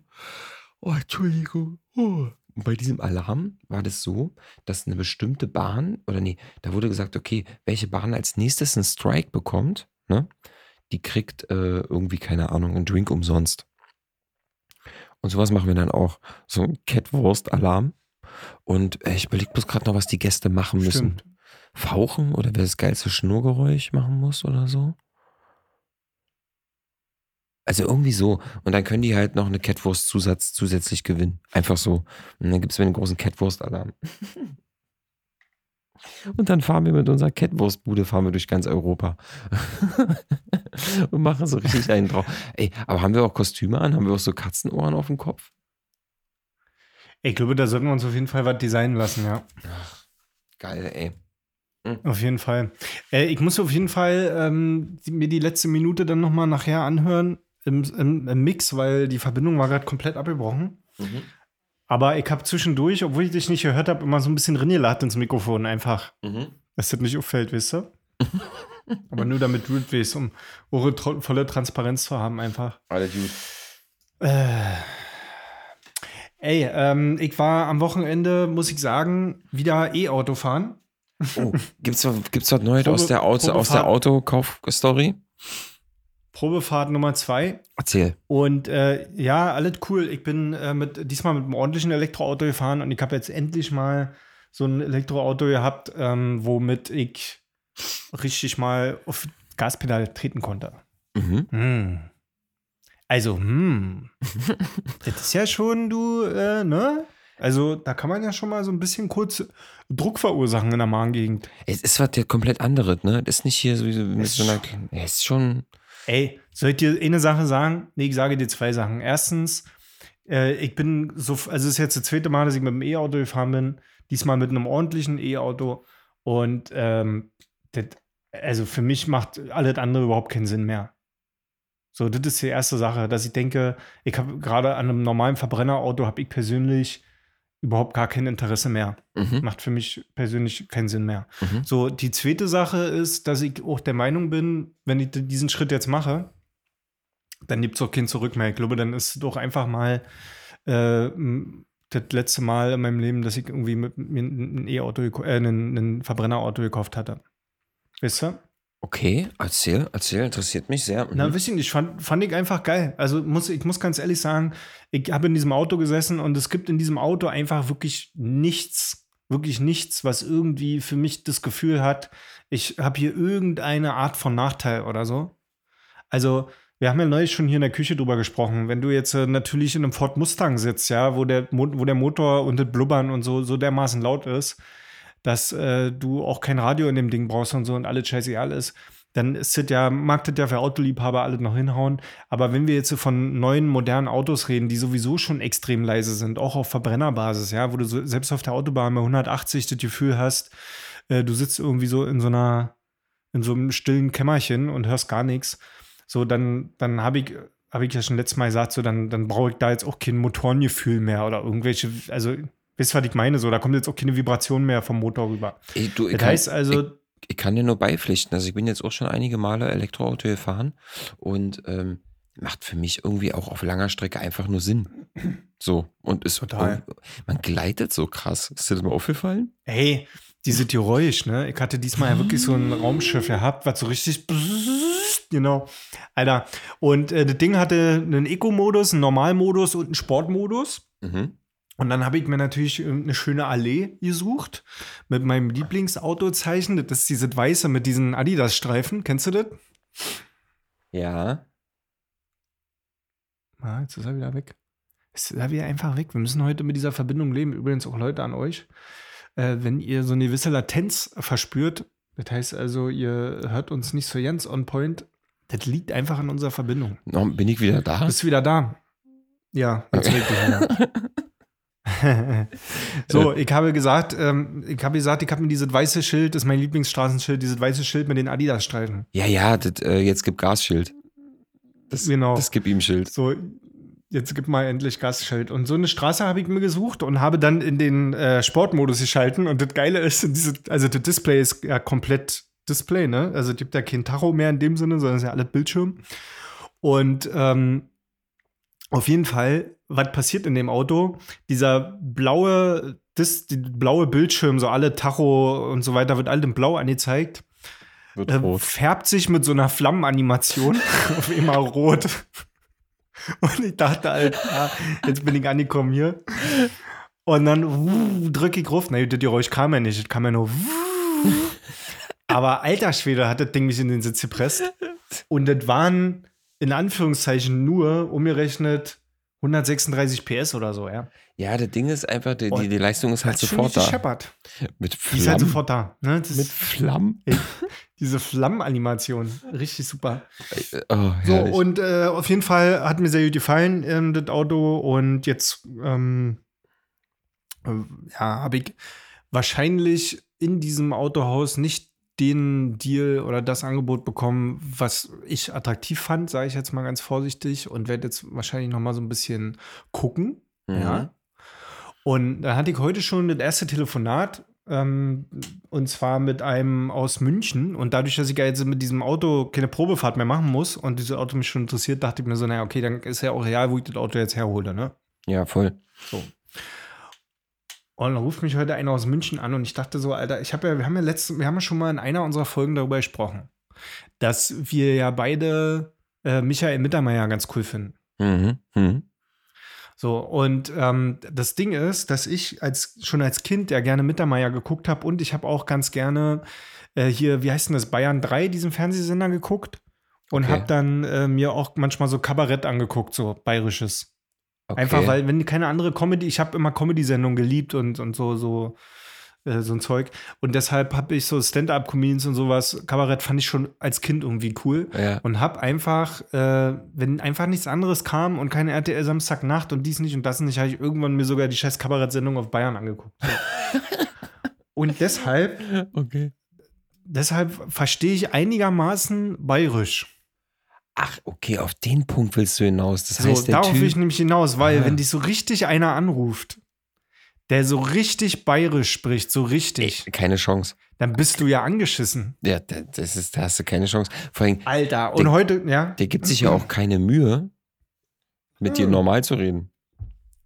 oh, Entschuldigung, oh. Und bei diesem Alarm war das so, dass eine bestimmte Bahn, oder nee, da wurde gesagt, okay, welche Bahn als nächstes einen Strike bekommt, ne, die kriegt äh, irgendwie, keine Ahnung, einen Drink umsonst. Und sowas machen wir dann auch. So ein Catwurst-Alarm. Und äh, ich überlege bloß gerade noch, was die Gäste machen müssen. Stimmt. Fauchen oder wer das geilste Schnurgeräusch machen muss oder so. Also irgendwie so. Und dann können die halt noch eine Catwurst-Zusatz zusätzlich gewinnen. Einfach so. Und dann gibt es einen großen Catwurst-Alarm. Und dann fahren wir mit unserer Catwurst-Bude, fahren wir durch ganz Europa. Und machen so richtig einen drauf. Ey, aber haben wir auch Kostüme an? Haben wir auch so Katzenohren auf dem Kopf? Ich glaube, da sollten wir uns auf jeden Fall was designen lassen, ja. Geil, ey. Auf jeden Fall. Äh, ich muss auf jeden Fall ähm, die, mir die letzte Minute dann nochmal nachher anhören im, im, im Mix, weil die Verbindung war gerade komplett abgebrochen. Mhm. Aber ich habe zwischendurch, obwohl ich dich nicht gehört habe, immer so ein bisschen reingelacht ins Mikrofon einfach. Mhm. Dass das nicht auffällt, weißt du? Aber nur damit du es weißt, um eure tro- volle Transparenz zu haben einfach. Alles gut. Äh, Ey, ähm, ich war am Wochenende, muss ich sagen, wieder E-Auto fahren. Oh, gibt's gibt's dort Neues Probe- aus der, Auto, aus der. Autokauf-Story? Probefahrt Nummer zwei. Erzähl. Und äh, ja, alles cool. Ich bin äh, mit, diesmal mit einem ordentlichen Elektroauto gefahren und ich habe jetzt endlich mal so ein Elektroauto gehabt, ähm, womit ich richtig mal auf Gaspedal treten konnte. Mhm. Hm. Also, hm. das ist ja schon, du, äh, ne? Also, da kann man ja schon mal so ein bisschen kurz Druck verursachen in der Magengegend. Es ist was ja komplett anderes, ne? Das ist nicht hier so, mit so einer. Es ist schon. Ey, soll ich dir eine Sache sagen? Nee, ich sage dir zwei Sachen. Erstens, äh, ich bin so, also es ist jetzt das zweite Mal, dass ich mit dem E-Auto gefahren bin. Diesmal mit einem ordentlichen E-Auto. Und ähm, das, also für mich macht alles andere überhaupt keinen Sinn mehr. So, das ist die erste Sache, dass ich denke, ich habe gerade an einem normalen Verbrennerauto habe ich persönlich überhaupt gar kein Interesse mehr. Mhm. Macht für mich persönlich keinen Sinn mehr. Mhm. So, die zweite Sache ist, dass ich auch der Meinung bin, wenn ich diesen Schritt jetzt mache, dann gibt es auch kein Zurück mehr. Ich glaube, dann ist es doch einfach mal äh, das letzte Mal in meinem Leben, dass ich irgendwie mit mir ein E-Auto, äh, ein, ein Verbrennerauto gekauft hatte. Weißt du? Okay, erzähl, erzähl, interessiert mich sehr. Mhm. Na, weiß ich nicht, fand, fand ich einfach geil. Also muss, ich muss ganz ehrlich sagen, ich habe in diesem Auto gesessen und es gibt in diesem Auto einfach wirklich nichts, wirklich nichts, was irgendwie für mich das Gefühl hat, ich habe hier irgendeine Art von Nachteil oder so. Also, wir haben ja neulich schon hier in der Küche drüber gesprochen. Wenn du jetzt äh, natürlich in einem Ford Mustang sitzt, ja, wo der, wo der Motor und das Blubbern und so, so dermaßen laut ist, dass äh, du auch kein Radio in dem Ding brauchst und so und alles scheißegal ist, dann ist das ja, mag das ja für Autoliebhaber alles noch hinhauen. Aber wenn wir jetzt so von neuen, modernen Autos reden, die sowieso schon extrem leise sind, auch auf Verbrennerbasis, ja, wo du so, selbst auf der Autobahn bei 180 das Gefühl hast, äh, du sitzt irgendwie so in so einer, in so einem stillen Kämmerchen und hörst gar nichts, so dann, dann habe ich, habe ich ja schon letztes Mal gesagt, so dann, dann brauche ich da jetzt auch kein Motorengefühl mehr oder irgendwelche, also, wisst ihr, was ich meine? So, da kommt jetzt auch keine Vibration mehr vom Motor rüber. Ey, du, ich Das kann- heißt also, ich, ich kann dir nur beipflichten. Also ich bin jetzt auch schon einige Male Elektroauto gefahren und ähm, macht für mich irgendwie auch auf langer Strecke einfach nur Sinn. So. Und ist Total. Man gleitet so krass. Ist dir das mal aufgefallen? Hey, dieses Geräusch, ne? Ich hatte diesmal ja wirklich so ein Raumschiff gehabt, was so richtig. Genau. Alter. Und äh, das Ding hatte einen Eco-Modus, einen Normalmodus und einen Sportmodus. Mhm. Und dann habe ich mir natürlich eine schöne Allee gesucht mit meinem Lieblingsautozeichen. Das ist dieses weiße mit diesen Adidas-Streifen. Kennst du das? Ja. Ah, jetzt ist er wieder weg. Ist er wieder einfach weg. Wir müssen heute mit dieser Verbindung leben. Übrigens auch Leute an euch. Äh, wenn ihr so eine gewisse Latenz verspürt, das heißt also, ihr hört uns nicht so ganz on point, das liegt einfach an unserer Verbindung. Bin ich wieder da? Bist du wieder da? Ja, jetzt red ich wieder. so, ich habe gesagt, ähm, ich habe gesagt, ich habe mir dieses weiße Schild, das ist mein Lieblingsstraßenschild, dieses weiße Schild mit den Adidas-Streifen. Ja, ja, das, äh, jetzt gibt Gasschild. Das, Genau. das gibt ihm Schild. So, jetzt gib mal endlich Gasschild. Und so eine Straße habe ich mir gesucht und habe dann in den äh, Sportmodus geschalten. Und das Geile ist, diese, also das Display ist ja komplett Display, ne? Also es gibt ja kein Tacho mehr in dem Sinne, sondern es ist ja alles Bildschirm. Und ähm, auf jeden Fall, was passiert in dem Auto? Dieser blaue, das, die blaue Bildschirm, so alle Tacho und so weiter, wird all in Blau angezeigt Wird äh, rot. färbt sich mit so einer Flammenanimation auf immer rot. Und ich dachte, Alter, jetzt bin ich angekommen hier. Und dann uh, drücke ich drauf. Na, das Geräusch kam ja nicht, es kam ja nur. wuh. Aber alter Schwede hat das Ding mich in den Sitz gepresst. Und das waren in Anführungszeichen nur umgerechnet 136 PS oder so, ja. Ja, das Ding ist einfach, die, die, die Leistung ist halt sofort da. scheppert. Mit Die ist halt Flammen. sofort da. Ne? Das mit Flammen. diese Flammenanimation. Richtig super. Oh, So, und äh, auf jeden Fall hat mir sehr gut gefallen, ähm, das Auto. Und jetzt, ähm, äh, ja, habe ich wahrscheinlich in diesem Autohaus nicht den Deal oder das Angebot bekommen, was ich attraktiv fand, sage ich jetzt mal ganz vorsichtig und werde jetzt wahrscheinlich noch mal so ein bisschen gucken. Mhm. Ja. Und da hatte ich heute schon das erste Telefonat, ähm, und zwar mit einem aus München. Und dadurch, dass ich ja jetzt mit diesem Auto keine Probefahrt mehr machen muss und dieses Auto mich schon interessiert, dachte ich mir so, naja, okay, dann ist ja auch real, wo ich das Auto jetzt herhole, ne? Ja, voll. So. Und dann ruft mich heute einer aus München an und ich dachte so, Alter, ich habe ja, wir haben ja letzte, wir haben ja schon mal in einer unserer Folgen darüber gesprochen, dass wir ja beide äh, Michael Mittermeier ganz cool finden. Mhm. Mhm. So, und ähm, das Ding ist, dass ich als schon als Kind ja gerne Mittermeier geguckt habe und ich habe auch ganz gerne äh, hier, wie heißt denn das, Bayern 3, diesen Fernsehsender geguckt und Okay. habe dann äh, mir auch manchmal so Kabarett angeguckt, so bayerisches. Okay. Einfach weil, wenn keine andere Comedy, ich habe immer Comedy-Sendungen geliebt und, und so, so, äh, so ein Zeug. Und deshalb habe ich so Stand-up-Comedians und sowas, Kabarett fand ich schon als Kind irgendwie cool. Ja. Und habe einfach, äh, wenn einfach nichts anderes kam und keine RTL Samstagnacht und dies nicht und das nicht, habe ich irgendwann mir sogar die scheiß Kabarett-Sendung auf Bayern angeguckt. Und deshalb, Okay. deshalb verstehe ich einigermaßen bayerisch. Ach, okay, auf den Punkt willst du hinaus. Das So, heißt, der darauf will Typ. ich nämlich hinaus, weil Ah. wenn dich so richtig einer anruft, der so richtig bayerisch spricht, so richtig, Ey, keine Chance. dann bist du ja angeschissen. Ja, da- das ist, da hast du keine Chance. Vor allem, Alter, und Der- heute, ja, der gibt sich ja auch keine Mühe, mit dir Hm. normal zu reden.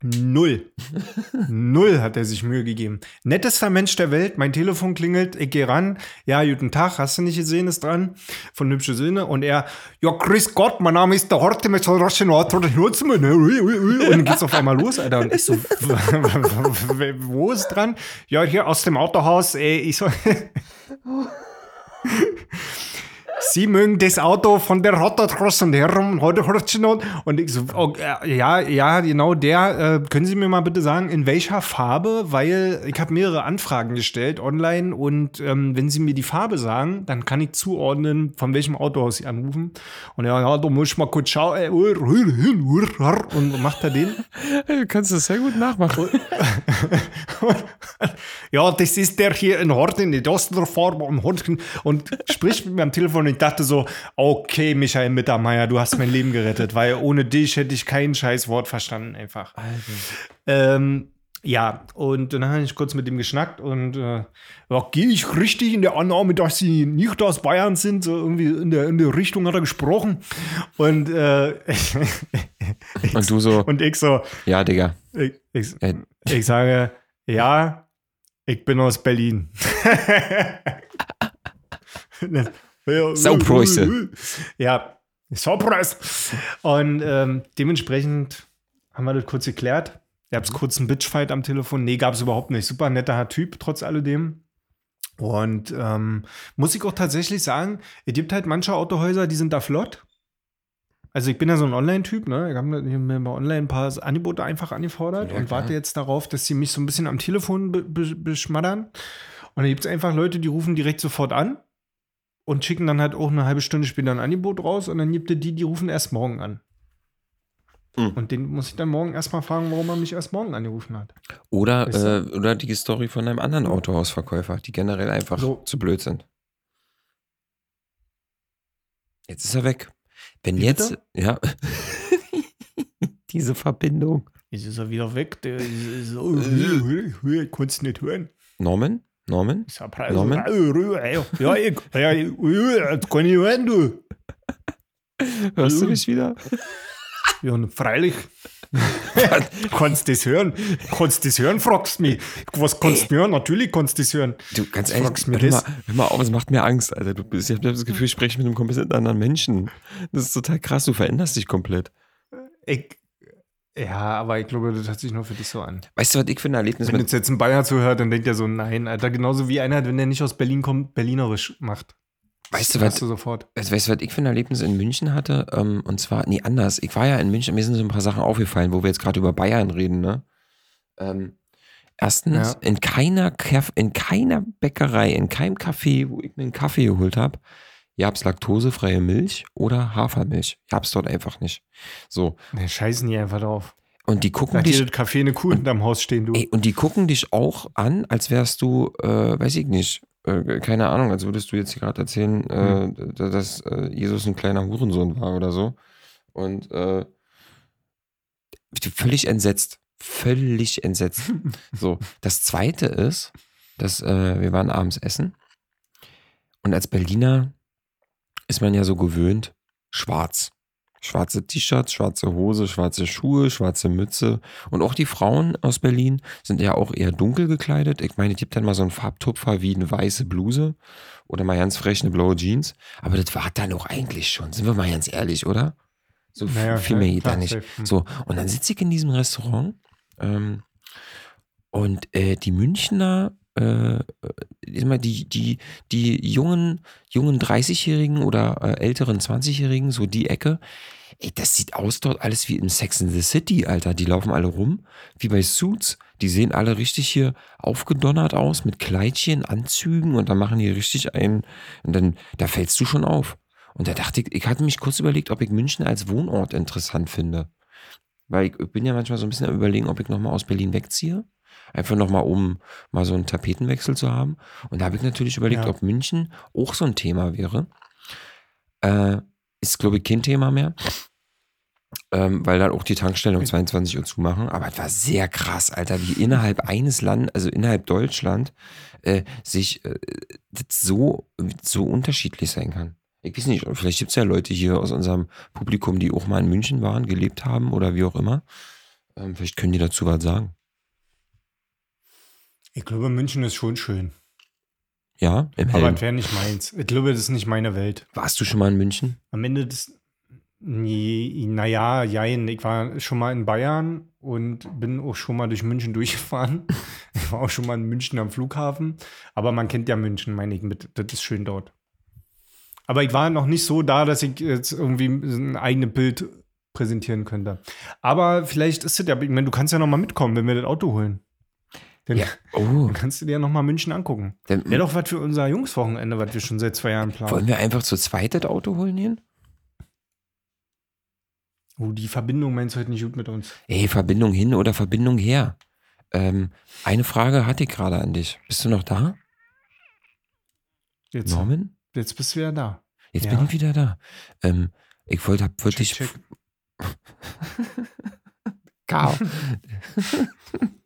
Null. null hat er sich Mühe gegeben. Nettester Mensch der Welt, mein Telefon klingelt, ich gehe ran. Ja, guten Tag, hast du nicht gesehen, ist dran, von Hübsche Söhne. Und er, ja, grüß Gott, mein Name ist der Horte, mit mir, ne? Und dann geht's auf einmal los, Alter. Und ich so, wo ist dran? Ja, hier aus dem Autohaus, ey, ich so. Sie mögen das Auto von der Rottertross und herum heute Hortschenot. Und ich so, oh, äh, ja, ja, genau der. Äh, können Sie mir mal bitte sagen, in welcher Farbe? Weil ich habe mehrere Anfragen gestellt online und ähm, wenn Sie mir die Farbe sagen, dann kann ich zuordnen, von welchem Autohaus Sie anrufen. Und ja, ja, du musst mal kurz schauen. Äh, und macht er den. Du kannst das sehr gut nachmachen. ja, das ist der hier in Horten, in der am Horten und spricht mit mir am Telefon und ich dachte so, okay, Michael Mittermeier, du hast mein Leben gerettet, weil ohne dich hätte ich kein scheiß Wort verstanden einfach. Ähm, ja, und dann habe ich kurz mit ihm geschnackt und äh, gehe ich richtig in der Annahme, dass sie nicht aus Bayern sind, so irgendwie in der, in der Richtung hat er gesprochen und, äh, Und du so, und ich so, ja, Digga. ich, ich, Äh, ich sage, ja, ich bin aus Berlin. Saupreuße. Ja, Saupreuße. Und ähm, dementsprechend haben wir das kurz geklärt. Gab es kurz einen Bitchfight am Telefon? Nee, gab es überhaupt nicht. Super netter Typ, trotz alledem. Und ähm, muss ich auch tatsächlich sagen, es gibt halt manche Autohäuser, die sind da flott. Also ich bin ja so ein Online-Typ, ne? Ich habe mir bei online ein paar Angebote einfach angefordert Ja, und warte jetzt darauf, dass sie mich so ein bisschen am Telefon be be beschmattern. Und dann gibt es einfach Leute, die rufen direkt sofort an und schicken dann halt auch eine halbe Stunde später ein Angebot raus und dann gibt es die, die rufen erst morgen an. Mhm. Und den muss ich dann morgen erstmal fragen, warum er mich erst morgen angerufen hat. Oder, Weißt äh, oder die Story von einem anderen Autohausverkäufer, die generell einfach So. zu blöd sind. Jetzt ist er weg. Wenn Wie jetzt, bitte? ja, diese Verbindung. Jetzt ist er wieder weg. Der ist so, ich konnte es nicht hören. Norman? Norman? Norman? ja, ich, ja, ich, das kann ich hören, du. Hörst du mich wieder? Ja, freilich. kannst das hören? Kannst das hören, fragst mich. Was kannst du hören? Natürlich kannst du das hören. Du, ganz Was ehrlich, fragst du mir hör mal, das? hör mal auf, es macht mir Angst, Alter. Du ich habe das Gefühl, ich spreche mit einem komplett anderen Menschen. Das ist total krass, du veränderst dich komplett. Ich, ja, aber ich glaube, das hört sich nur für dich so an. Weißt du, was ich für ein Erlebnis Wenn mit. jetzt jetzt ein Bayer zuhört, dann denkt er so, nein, Alter, genauso wie einer, wenn der nicht aus Berlin kommt, berlinerisch macht. Weißt du, was, du sofort. weißt, weißt du, was ich für ein Erlebnis in München hatte? Ähm, und zwar, nee, anders. Ich war ja in München, mir sind so ein paar Sachen aufgefallen, wo wir jetzt gerade über Bayern reden, ne? Ähm, erstens, Ja. in, keiner in keiner Bäckerei, in keinem Café, wo ich mir einen Kaffee geholt habe, gab's laktosefreie Milch oder Hafermilch. Gab's dort einfach nicht. So. Ne, scheißen die einfach drauf. Und die gucken hat dich Café eine Kuh hinterm Haus stehen, du. Ey, und die gucken dich auch an, als wärst du, äh, weiß ich nicht, äh, keine Ahnung, als würdest du jetzt hier gerade erzählen, äh, d- dass äh, Jesus ein kleiner Hurensohn war oder so. Und äh, völlig entsetzt. Völlig entsetzt. so, das zweite ist, dass äh, wir waren abends essen. Und als Berliner ist man ja so gewöhnt, schwarz. Schwarze T-Shirts, schwarze Hose, schwarze Schuhe, schwarze Mütze. Und auch die Frauen aus Berlin sind ja auch eher dunkel gekleidet. Ich meine, es gibt dann mal so einen Farbtupfer wie eine weiße Bluse oder mal ganz frech eine blaue Jeans. Aber das war dann auch eigentlich schon. Sind wir mal ganz ehrlich, oder? So Naja, viel mehr geht da nicht. Hm. So, und dann sitze ich in diesem Restaurant ähm, und äh, die Münchner, äh, immer die, die, die jungen, jungen 30-Jährigen oder äh, älteren 20-Jährigen, so die Ecke, ey, das sieht aus dort alles wie in Sex in the City, Alter. Die laufen alle rum, wie bei Suits. Die sehen alle richtig hier aufgedonnert aus mit Kleidchen, Anzügen und dann machen die richtig einen, und dann, da fällst du schon auf. Und da dachte ich, ich hatte mich kurz überlegt, ob ich München als Wohnort interessant finde. Weil ich, ich bin ja manchmal so ein bisschen am überlegen, ob ich nochmal aus Berlin wegziehe. Einfach nochmal, um mal so einen Tapetenwechsel zu haben. Und da habe ich natürlich überlegt, Ja. ob München auch so ein Thema wäre. Äh, ist, glaube ich, kein Thema mehr. Ähm, weil dann auch die Tankstellen um 22 Uhr zumachen. Aber es war sehr krass, Alter, wie innerhalb eines Landes, also innerhalb Deutschland, äh, sich äh, das so, so unterschiedlich sein kann. Ich weiß nicht, vielleicht gibt es ja Leute hier aus unserem Publikum, die auch mal in München waren, gelebt haben oder wie auch immer. Ähm, vielleicht können die dazu was sagen. Ich glaube, München ist schon schön. Ja, im Aber Helm. es wäre nicht meins. Ich glaube, das ist nicht meine Welt. Warst du schon mal in München? Am Ende des. Nee, naja, jein. Ich war schon mal in Bayern und bin auch schon mal durch München durchgefahren. Ich war auch schon mal in München am Flughafen. Aber man kennt ja München, meine ich, mit. Das ist schön dort. Aber ich war noch nicht so da, dass ich jetzt irgendwie ein eigenes Bild präsentieren könnte. Aber vielleicht ist es ja, ich meine, du kannst ja noch mal mitkommen, wenn wir das Auto holen. Dann, Ja. Oh, dann kannst du dir noch mal München angucken. Wäre doch was für unser Jungswochenende, was wir schon seit zwei Jahren planen. wollen wir einfach zu zweit das Auto holen gehen? Oh, die Verbindung meinst du heute nicht gut mit uns. Ey, Verbindung hin oder Verbindung her? Ähm, eine Frage hatte ich gerade an dich. Bist du noch da? Jetzt, Norman? jetzt bist du wieder da. Jetzt Ja. bin ich wieder da. Ähm, ich wollte wirklich. check. Chaos.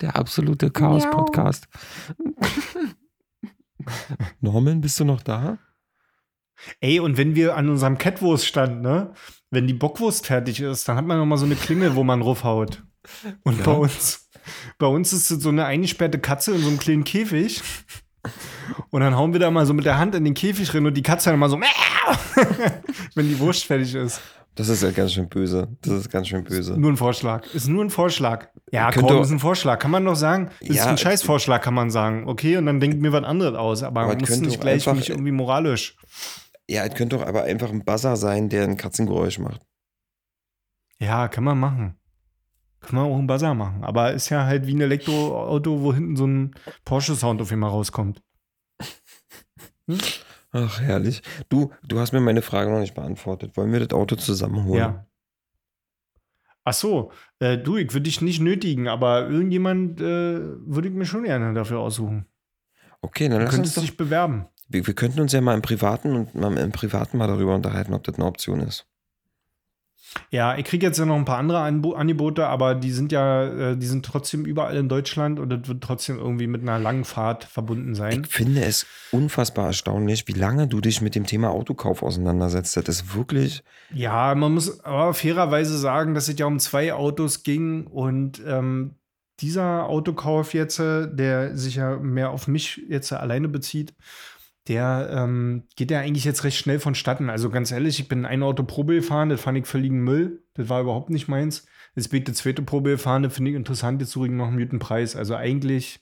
Der absolute Chaos-Podcast. Norman, bist du noch da? Ey, und wenn wir an unserem Catwurst-Stand, ne, wenn die Bockwurst fertig ist, dann hat man noch mal so eine Klingel, wo man draufhaut. Und Ja. bei uns, bei uns ist es so eine eingesperrte Katze in so einem kleinen Käfig. Und dann hauen wir da mal so mit der Hand in den Käfig rein und die Katze dann mal so, wenn die Wurst fertig ist. Das ist ja ganz schön böse. Das ist ganz schön böse. Nur ein Vorschlag. Ist nur ein Vorschlag. Ja, Könnt komm, ist ein Vorschlag. Kann man doch sagen. Ist Ja, ein Scheißvorschlag, kann man sagen. Okay, und dann denkt mir was anderes aus. Aber, Aber man es muss könnte nicht gleich einfach- mich irgendwie moralisch. Ja, es könnte doch aber einfach ein Buzzer sein, der ein Katzengeräusch macht. Ja, kann man machen. Kann man auch einen Buzzer machen. Aber ist ja halt wie ein Elektroauto, wo hinten so ein Porsche-Sound auf einmal rauskommt. Ach, herrlich. Du, du hast mir meine Frage noch nicht beantwortet. Wollen wir das Auto zusammenholen? Ja. Ach so, äh, du, ich würde dich nicht nötigen, aber irgendjemand äh, würde ich mir schon gerne dafür aussuchen. Okay, dann Du lass uns doch. dich bewerben. Wir, wir könnten uns ja mal im Privaten und mal im Privaten mal darüber unterhalten, ob das eine Option ist. Ja, ich kriege jetzt ja noch ein paar andere Angebote, aber die sind ja, äh, die sind trotzdem überall in Deutschland und das wird trotzdem irgendwie mit einer langen Fahrt verbunden sein. Ich finde es unfassbar erstaunlich, wie lange du dich mit dem Thema Autokauf auseinandersetzt. Das ist wirklich. Ja, man muss aber fairerweise sagen, dass es ja um zwei Autos ging und ähm, dieser Autokauf jetzt, äh, der sich ja mehr auf mich jetzt alleine bezieht, der ähm, geht ja eigentlich jetzt recht schnell vonstatten. Also ganz ehrlich, ich bin ein Auto Probe gefahren, das fand ich völligen Müll. Das war überhaupt nicht meins. Jetzt bin ich die zweite Probe gefahren, das finde ich interessant, jetzt übrigens noch einen guten Preis. Also eigentlich.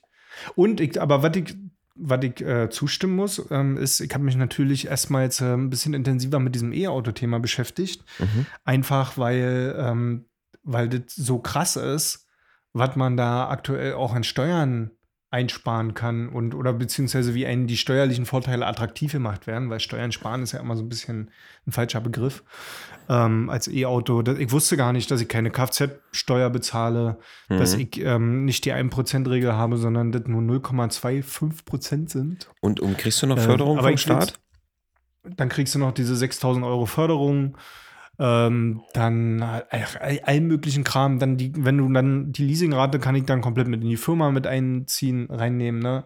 Und ich, aber was ich, was ich äh, zustimmen muss, ähm, ist, ich habe mich natürlich erstmal jetzt äh, ein bisschen intensiver mit diesem E-Auto-Thema beschäftigt. Mhm. Einfach weil, ähm, weil das so krass ist, was man da aktuell auch an Steuern einsparen kann und oder beziehungsweise wie einen die steuerlichen Vorteile attraktiv gemacht werden, weil Steuern sparen ist ja immer so ein bisschen ein falscher Begriff. Ähm, als E-Auto, ich wusste gar nicht, dass ich keine Kfz-Steuer bezahle, dass Mhm. ich ähm, nicht die 1%-Regel habe, sondern das nur 0,25% sind. Und, und kriegst du noch Äh, Förderung aber vom Staat? Dann kriegst du noch diese 6000 Euro Förderung. Ähm, dann all, all, all möglichen Kram. Dann die, wenn du dann die Leasingrate kann ich dann komplett mit in die Firma mit einziehen, reinnehmen, ne?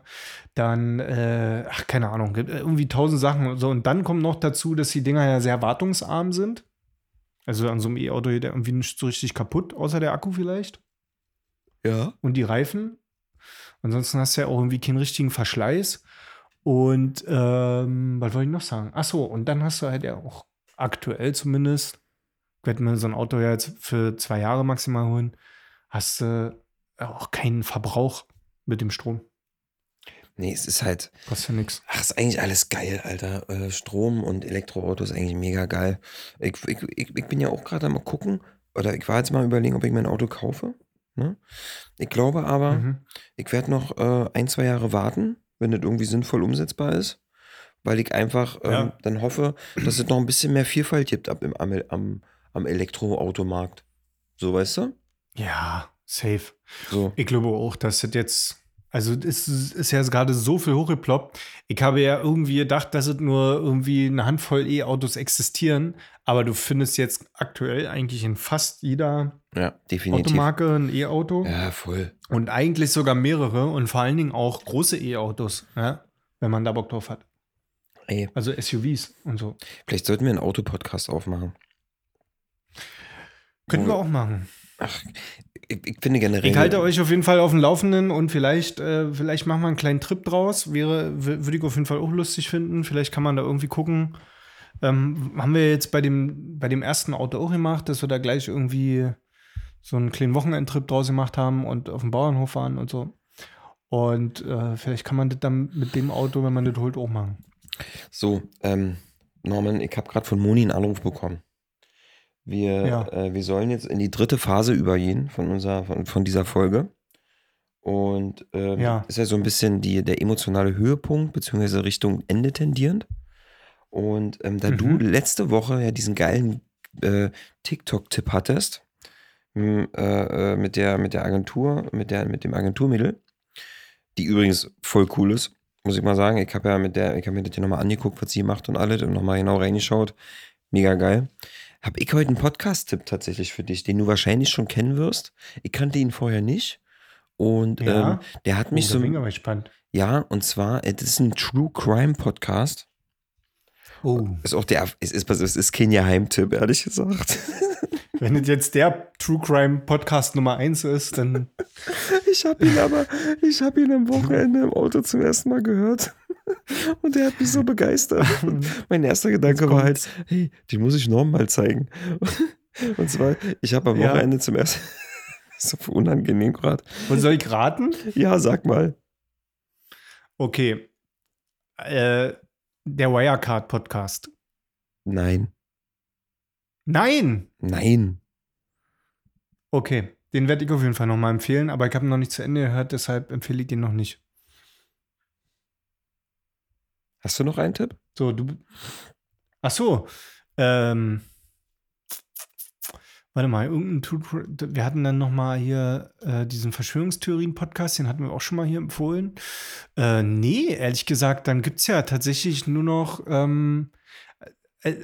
Dann, äh, ach, keine Ahnung, gibt irgendwie tausend Sachen. So, und dann kommt noch dazu, dass die Dinger ja sehr wartungsarm sind. Also an so einem E-Auto geht der irgendwie nicht so richtig kaputt, außer der Akku vielleicht Ja. und die Reifen. Ansonsten hast du ja auch irgendwie keinen richtigen Verschleiß. Und ähm, was wollte ich noch sagen? Ach so, und dann hast du halt ja auch aktuell zumindest, ich werde mir so ein Auto ja jetzt für zwei Jahre maximal holen, hast du auch keinen Verbrauch mit dem Strom. Nee, es ist halt, Kostet ja nichts. ach, ist eigentlich alles geil, Alter. Äh, Strom und Elektroauto ist eigentlich mega geil. Ich, ich, ich, ich bin ja auch gerade am gucken, oder ich war jetzt mal überlegen, ob ich mein Auto kaufe. Ne? Ich glaube aber, Mhm. ich werde noch äh, ein, zwei Jahre warten, wenn das irgendwie sinnvoll umsetzbar ist. Weil ich einfach ähm, Ja. dann hoffe, dass es noch ein bisschen mehr Vielfalt gibt ab im, am, am, am Elektroautomarkt. So, weißt du? Ja, safe. So. Ich glaube auch, dass das jetzt, also es ist ist ja gerade so viel hochgeploppt. Ich habe ja irgendwie gedacht, dass es nur irgendwie eine Handvoll E-Autos existieren, aber du findest jetzt aktuell eigentlich in fast jeder Ja. Automarke ein E-Auto Ja, voll. und eigentlich sogar mehrere und vor allen Dingen auch große E-Autos, ja, wenn man da Bock drauf hat. Ey, Also SUVs und so. vielleicht sollten wir einen Autopodcast aufmachen. Können wir Wo- auch machen. Ach, ich, ich finde generell. Ich halte euch auf jeden Fall auf dem Laufenden und vielleicht, äh, vielleicht machen wir einen kleinen Trip draus. Wäre, würde ich auf jeden Fall auch lustig finden. Vielleicht kann man da irgendwie gucken. Ähm, haben wir jetzt bei dem, bei dem ersten Auto auch gemacht, dass wir da gleich irgendwie so einen kleinen Wochenendtrip draus gemacht haben und auf dem Bauernhof waren und so. Und äh, vielleicht kann man das dann mit dem Auto, wenn man das holt, auch machen. So, ähm, Norman, ich habe gerade von Moni einen Anruf bekommen. Wir, Ja. äh, wir sollen jetzt in die dritte Phase übergehen von, unserer, von, von dieser Folge. Und ähm, Ja. ist ja so ein bisschen die, der emotionale Höhepunkt, beziehungsweise Richtung Ende tendierend. Und ähm, da du Mhm. letzte Woche ja diesen geilen äh, TikTok-Tipp hattest, äh, äh, mit, der, mit der Agentur, mit, der, mit dem Agenturmädel, die übrigens voll cool ist, muss ich mal sagen. Ich habe ja mit der, ich habe mir das ja nochmal angeguckt, was sie macht und alles und nochmal genau reingeschaut. Mega geil. Habe ich heute einen Podcast-Tipp tatsächlich für dich, den du wahrscheinlich schon kennen wirst. Ich kannte ihn vorher nicht. Und Ja. ähm, der hat mich oh, so. bin ich gespannt. Ja, und zwar, es ist ein True Crime Podcast. Oh. Ist auch der, es ist, es ist kein Geheimtipp, ehrlich gesagt. Wenn das jetzt der True Crime Podcast Nummer 1 ist, dann Ich habe ihn aber, ich habe ihn am Wochenende im Auto zum ersten Mal gehört. Und der hat mich so begeistert. Und mein erster Gedanke war halt, hey, den muss ich Norm mal zeigen. Und zwar, ich habe am Ja. Wochenende zum ersten so unangenehm gerade. Und soll ich raten? Ja, sag mal. Okay. Äh, der Wirecard Podcast. Nein. Nein! Nein. Okay. Den werde ich auf jeden Fall nochmal empfehlen, aber ich habe ihn noch nicht zu Ende gehört, deshalb empfehle ich den noch nicht. Hast du noch einen Tipp? So, du. Ach so. Ähm. Warte mal, irgendein Cri- wir hatten dann noch mal hier äh, diesen Verschwörungstheorien-Podcast, den hatten wir auch schon mal hier empfohlen. Äh, nee, ehrlich gesagt, dann gibt es ja tatsächlich nur noch, ähm, äh,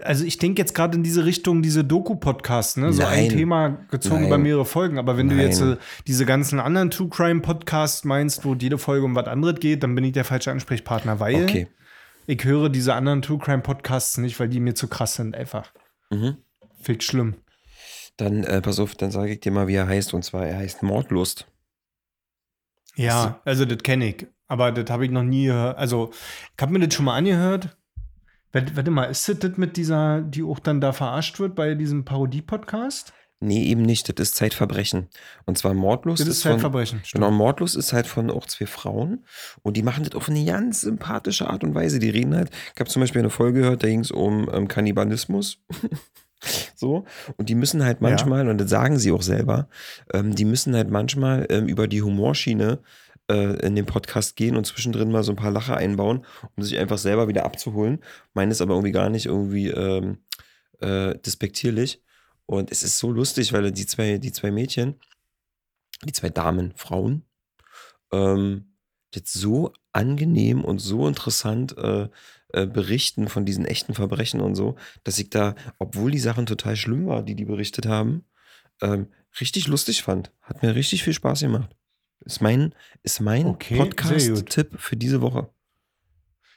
also ich denke jetzt gerade in diese Richtung, diese Doku-Podcasts, ne? So ein Nein. Thema gezogen Nein. über mehrere Folgen. Aber wenn du jetzt Nein. äh, diese ganzen anderen True Crime-Podcasts meinst, wo jede Folge um was anderes geht, dann bin ich der falsche Ansprechpartner, weil Okay. ich höre diese anderen True Crime Podcasts nicht, weil die mir zu krass sind, einfach. Mhm. Viel schlimm. Dann, äh, pass auf, dann sage ich dir mal, wie er heißt. Und zwar, er heißt Mordlust. Ja, also das kenne ich. Aber das habe ich noch nie gehört. Also, ich habe mir das schon mal angehört. Warte, mal, ist das das mit dieser, die auch dann da verarscht wird bei diesem Parodie-Podcast? Nee, eben nicht. Das ist Zeitverbrechen. Und zwar Mordlust Das ist von, Zeitverbrechen. Stimmt. Genau, Mordlos ist halt von auch zwei Frauen und die machen das auf eine ganz sympathische Art und Weise. Die reden halt, ich habe zum Beispiel eine Folge gehört, da ging es um ähm, Kannibalismus. so, und die müssen halt Ja. manchmal, und das sagen sie auch selber, ähm, die müssen halt manchmal ähm, über die Humorschiene äh, in den Podcast gehen und zwischendrin mal so ein paar Lacher einbauen, um sich einfach selber wieder abzuholen. Meine ist aber irgendwie gar nicht irgendwie ähm, äh, despektierlich. Und es ist so lustig, weil die zwei, die zwei Mädchen, die zwei Damen, Frauen, ähm, jetzt so angenehm und so interessant äh, äh, berichten von diesen echten Verbrechen und so, dass ich da, obwohl die Sachen total schlimm waren, die die berichtet haben, ähm, richtig lustig fand. Hat mir richtig viel Spaß gemacht. Ist mein, ist mein Okay. Podcast-Tipp für diese Woche.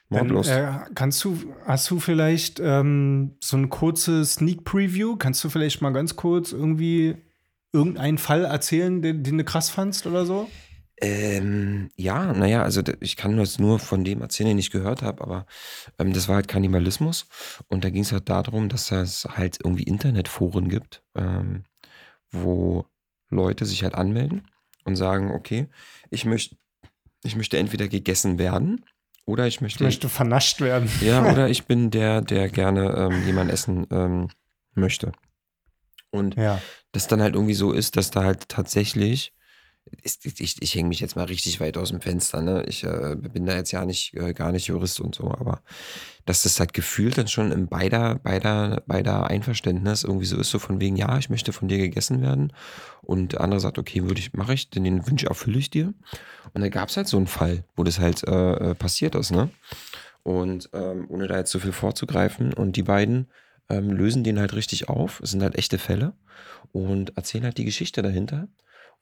Mordlust. Dann, äh, kannst du, hast du vielleicht ähm, so ein kurzes Sneak Preview? Kannst du vielleicht mal ganz kurz irgendwie irgendeinen Fall erzählen, den, den du krass fandst oder so? Ähm, ja, naja, also ich kann das nur von dem erzählen, den ich gehört habe, aber ähm, das war halt Kannibalismus. Und da ging es halt darum, dass es halt irgendwie Internetforen gibt, ähm, wo Leute sich halt anmelden und sagen, okay, ich möchte, ich möchte entweder gegessen werden oder ich Ich möchte, möchte vernascht werden. ja, oder ich bin der, der gerne ähm, jemanden essen ähm, möchte. Und Ja. das dann halt irgendwie so ist, dass da halt tatsächlich, ist, ich, ich hänge mich jetzt mal richtig weit aus dem Fenster, ne? Ich äh, bin da jetzt ja nicht, äh, gar nicht Jurist und so, aber dass das halt gefühlt dann schon in beider, beider, beider Einverständnis irgendwie so ist, so von wegen, ja, ich möchte von dir gegessen werden. Und der andere sagt, okay, würde ich, mache ich, denn den Wunsch erfülle ich dir. Und da gab es halt so einen Fall, wo das halt äh, äh, passiert ist, ne? Und ähm, ohne da jetzt so viel vorzugreifen, und die beiden ähm, lösen den halt richtig auf. Es sind halt echte Fälle und erzählen halt die Geschichte dahinter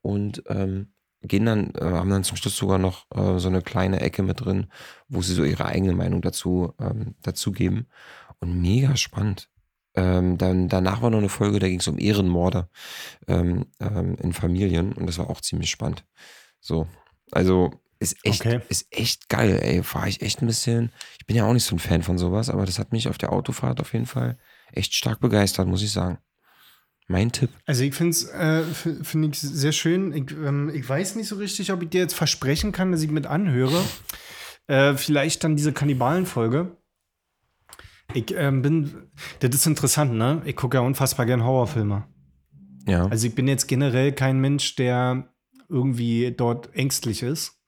und ähm, gehen dann, äh, haben dann zum Schluss sogar noch äh, so eine kleine Ecke mit drin, wo sie so ihre eigene Meinung dazu, ähm, dazu geben. Und mega spannend. Ähm, dann, danach war noch eine Folge, da ging es um Ehrenmorde ähm, ähm, in Familien und das war auch ziemlich spannend. So, also ist echt, Okay. ist echt geil, ey. War ich echt ein bisschen, ich bin ja auch nicht so ein Fan von sowas, aber das hat mich auf der Autofahrt auf jeden Fall echt stark begeistert, muss ich sagen. Mein Tipp. Also ich finde es äh, find ich sehr schön. Ich, ähm, ich weiß nicht so richtig, ob ich dir jetzt versprechen kann, dass ich mit anhöre. Äh, vielleicht dann diese Kannibalenfolge. Ich ähm, bin, das ist interessant, ne? Ich gucke ja unfassbar gern Horrorfilme. Ja. Also ich bin jetzt generell kein Mensch, der irgendwie dort ängstlich ist.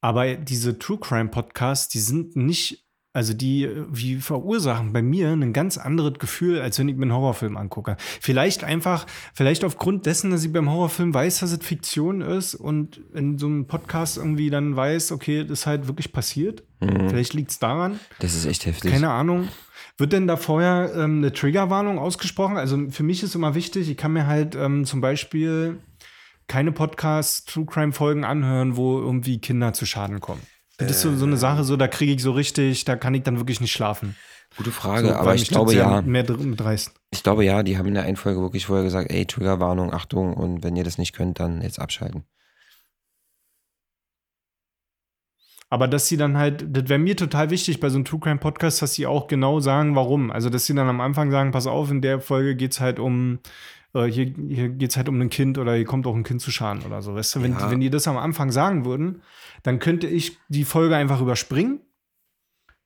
Aber diese True Crime Podcasts, die sind nicht, also die, äh, wie verursachen bei mir ein ganz anderes Gefühl, als wenn ich mir einen Horrorfilm angucke. Vielleicht einfach, vielleicht aufgrund dessen, dass ich beim Horrorfilm weiß, dass es Fiktion ist und in so einem Podcast irgendwie dann weiß, okay, das ist halt wirklich passiert. Mhm. Vielleicht liegt es daran. Das ist echt heftig. Keine Ahnung. Wird denn da vorher ähm, eine Triggerwarnung ausgesprochen? Also für mich ist immer wichtig, ich kann mir halt ähm, zum Beispiel keine Podcast True Crime Folgen anhören, wo irgendwie Kinder zu Schaden kommen. Das ist so, so eine Sache, so da kriege ich so richtig, da kann ich dann wirklich nicht schlafen. Gute Frage, so, aber ich glaube ja. Mehr mitreißt. Ich glaube ja, die haben in der einen Folge wirklich vorher gesagt, ey, Triggerwarnung, Achtung, und wenn ihr das nicht könnt, dann jetzt abschalten. Aber dass sie dann halt, das wäre mir total wichtig bei so einem True Crime Podcast, dass sie auch genau sagen, warum. Also, dass sie dann am Anfang sagen, pass auf, in der Folge geht es halt um, äh, hier, hier geht es halt um ein Kind oder hier kommt auch ein Kind zu Schaden oder so. Weißt du, wenn, Ja. wenn die das am Anfang sagen würden, dann könnte ich die Folge einfach überspringen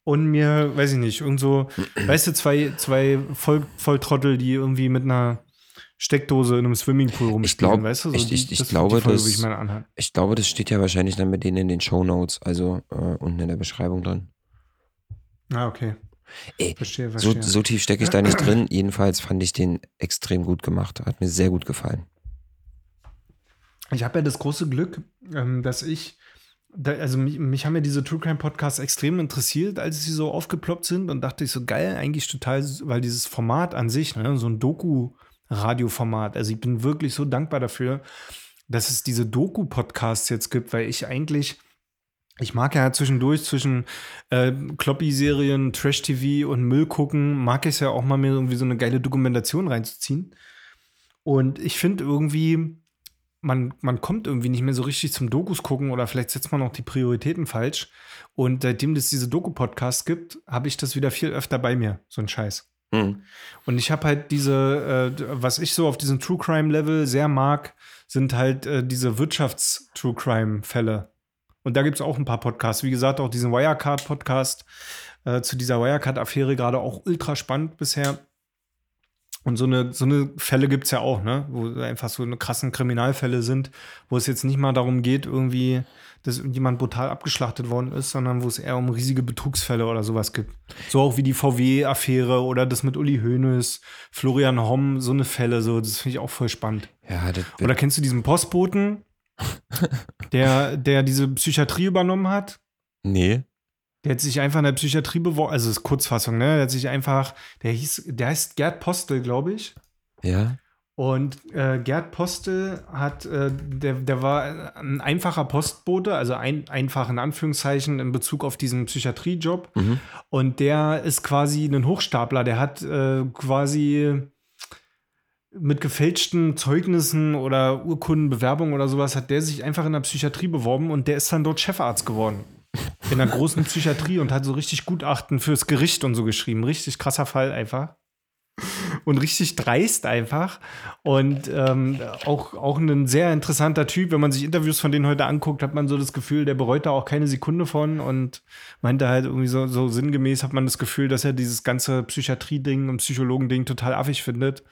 und mir, weiß ich nicht, irgend so, weißt du, zwei, zwei Voll, Volltrottel, die irgendwie mit einer Steckdose in einem Swimmingpool rumspielen, glaub, weißt du? So ich- die, ich- ich das- glaube, Folge das- ich. Ich glaube, das steht ja wahrscheinlich dann mit denen in den Show Notes, also äh, unten in der Beschreibung drin. Ah, okay. Ey, Verstehe, so, verstehe. so tief stecke ich da nicht drin. Jedenfalls fand ich den extrem gut gemacht. Hat mir sehr gut gefallen. Ich habe ja das große Glück, ähm, dass ich, da, also mich, mich haben ja diese True Crime Podcasts extrem interessiert, als sie so aufgeploppt sind und dachte ich so geil, eigentlich total, weil dieses Format an sich, ne, so ein Doku-Radio-Format, also ich bin wirklich so dankbar dafür, dass es diese Doku-Podcasts jetzt gibt, weil ich eigentlich ich mag ja zwischendurch zwischen äh, Kloppy-Serien, Trash-TV und Müll gucken, mag ich es ja auch mal mir irgendwie so eine geile Dokumentation reinzuziehen. Und ich finde irgendwie, man, man kommt irgendwie nicht mehr so richtig zum Dokus gucken oder vielleicht setzt man auch die Prioritäten falsch. Und seitdem es diese Doku-Podcasts gibt, habe ich das wieder viel öfter bei mir, so ein Scheiß. Hm. Und ich habe halt diese, äh, was ich so auf diesem True Crime Level sehr mag, sind halt äh, diese Wirtschafts-True Crime-Fälle. Und da gibt es auch ein paar Podcasts. Wie gesagt, auch diesen Wirecard-Podcast äh, zu dieser Wirecard-Affäre gerade auch ultra spannend bisher. Und so eine, so eine Fälle gibt es ja auch, ne? Wo einfach so eine krassen Kriminalfälle sind, wo es jetzt nicht mal darum geht, irgendwie, dass jemand brutal abgeschlachtet worden ist, sondern wo es eher um riesige Betrugsfälle oder sowas gibt. So auch wie die VW-Affäre oder das mit Uli Hoeneß, Florian Homm, so eine Fälle, so, das finde ich auch voll spannend. Ja, das Oder kennst du diesen Postboten, der, der diese Psychiatrie übernommen hat? Nee. Der hat sich einfach in der Psychiatrie beworben, also das ist Kurzfassung, ne? Der hat sich einfach, der hieß, der heißt Gerd Postel, glaube ich. Ja. Und äh, Gerd Postel hat, äh, der, der war ein einfacher Postbote, also ein, einfach in Anführungszeichen in Bezug auf diesen Psychiatriejob. Mhm. Und der ist quasi ein Hochstapler, der hat äh, quasi mit gefälschten Zeugnissen oder Urkunden, Bewerbungen oder sowas, hat der sich einfach in der Psychiatrie beworben und der ist dann dort Chefarzt geworden. In der großen Psychiatrie und hat so richtig Gutachten fürs Gericht und so geschrieben. Richtig krasser Fall einfach und richtig dreist einfach. Und ähm, auch, auch ein sehr interessanter Typ. Wenn man sich Interviews von denen heute anguckt, hat man so das Gefühl, der bereut da auch keine Sekunde von und meinte halt irgendwie so, so sinngemäß hat man das Gefühl, dass er dieses ganze Psychiatrie-Ding und Psychologen-Ding total affig findet.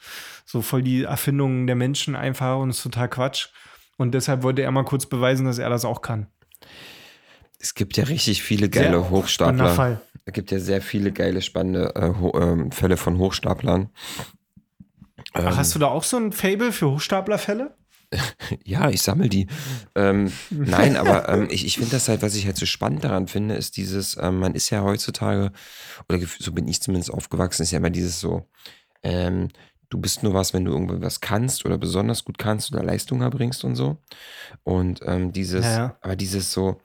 So voll die Erfindungen der Menschen einfach und ist total Quatsch. Und deshalb wollte er mal kurz beweisen, dass er das auch kann. Es gibt ja richtig viele geile Sehr Hochstapler. Fall. Es gibt ja sehr viele geile, spannende äh, ähm, Fälle von Hochstaplern. Ähm, Ach, hast du da auch so ein Fable für Hochstaplerfälle? Ja, ich sammle die. Ähm, nein, aber ähm, ich, ich finde das halt, was ich halt so spannend daran finde, ist dieses, ähm, man ist ja heutzutage, oder so bin ich zumindest aufgewachsen, ist ja immer dieses so, ähm, du bist nur was, wenn du irgendwas kannst oder besonders gut kannst oder Leistung erbringst und so. Und ähm, dieses, Ja, ja. aber dieses so,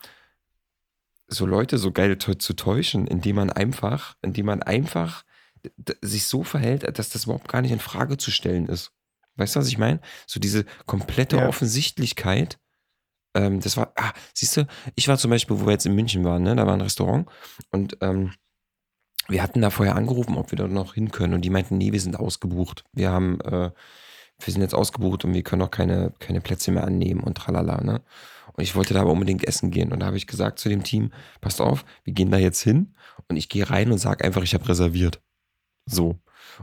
so Leute so geil zu täuschen, indem man einfach, indem man einfach sich so verhält, dass das überhaupt gar nicht in Frage zu stellen ist. Weißt du, was ich meine? So diese komplette Ja. Offensichtlichkeit. Ähm, das war, ah, siehst du, ich war zum Beispiel, wo wir jetzt in München waren, ne? da war ein Restaurant und ähm, wir hatten da vorher angerufen, ob wir dort noch hin können und die meinten, nee, wir sind ausgebucht. Wir haben, äh, wir sind jetzt ausgebucht und wir können auch keine, keine Plätze mehr annehmen und tralala, ne? Und ich wollte da aber unbedingt essen gehen. Und da habe ich gesagt zu dem Team, passt auf, wir gehen da jetzt hin und ich gehe rein und sage einfach, ich habe reserviert. So.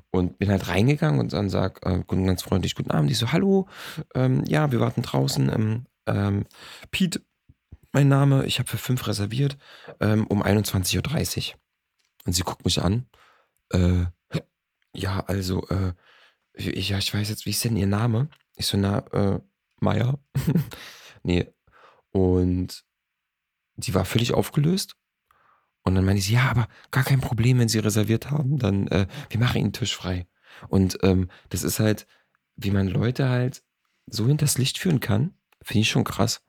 Und bin halt reingegangen und dann sag äh, ganz freundlich, guten Abend. Ich so, hallo, ähm, ja, wir warten draußen. Ähm, ähm, Pete, mein Name, ich habe für fünf reserviert, ähm, um 21.30 Uhr. Und sie guckt mich an. Äh, ja, also, äh, ich, ja, ich weiß jetzt, wie ist denn ihr Name? Ich so, na, äh, Meier. nee. Und die war völlig aufgelöst. Und dann meinte sie, ja, aber gar kein Problem, wenn sie reserviert haben, dann, äh, wir machen ihnen Tisch frei. Und ähm, das ist halt, wie man Leute halt so hinters Licht führen kann, finde ich schon krass.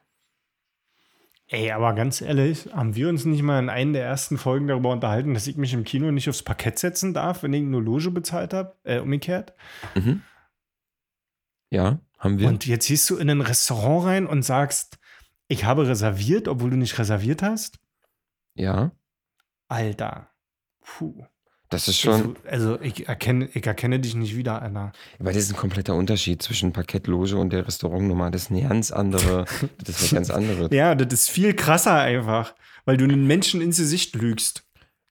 Ey, aber ganz ehrlich, haben wir uns nicht mal in einer der ersten Folgen darüber unterhalten, dass ich mich im Kino nicht aufs Parkett setzen darf, wenn ich nur Loge bezahlt habe? Äh, umgekehrt. Mhm. Ja, haben wir. Und jetzt gehst du in ein Restaurant rein und sagst, ich habe reserviert, obwohl du nicht reserviert hast? ja, Alter. Puh. das ist schon, Also, also ich, erkenne, ich erkenne dich nicht wieder, Alter. weil das ist ein kompletter Unterschied zwischen Parkettloge und der Restaurantnummer. Das ist eine ganz andere, das ist was ganz anderes. Ja, das ist viel krasser einfach, weil du den Menschen ins Gesicht lügst.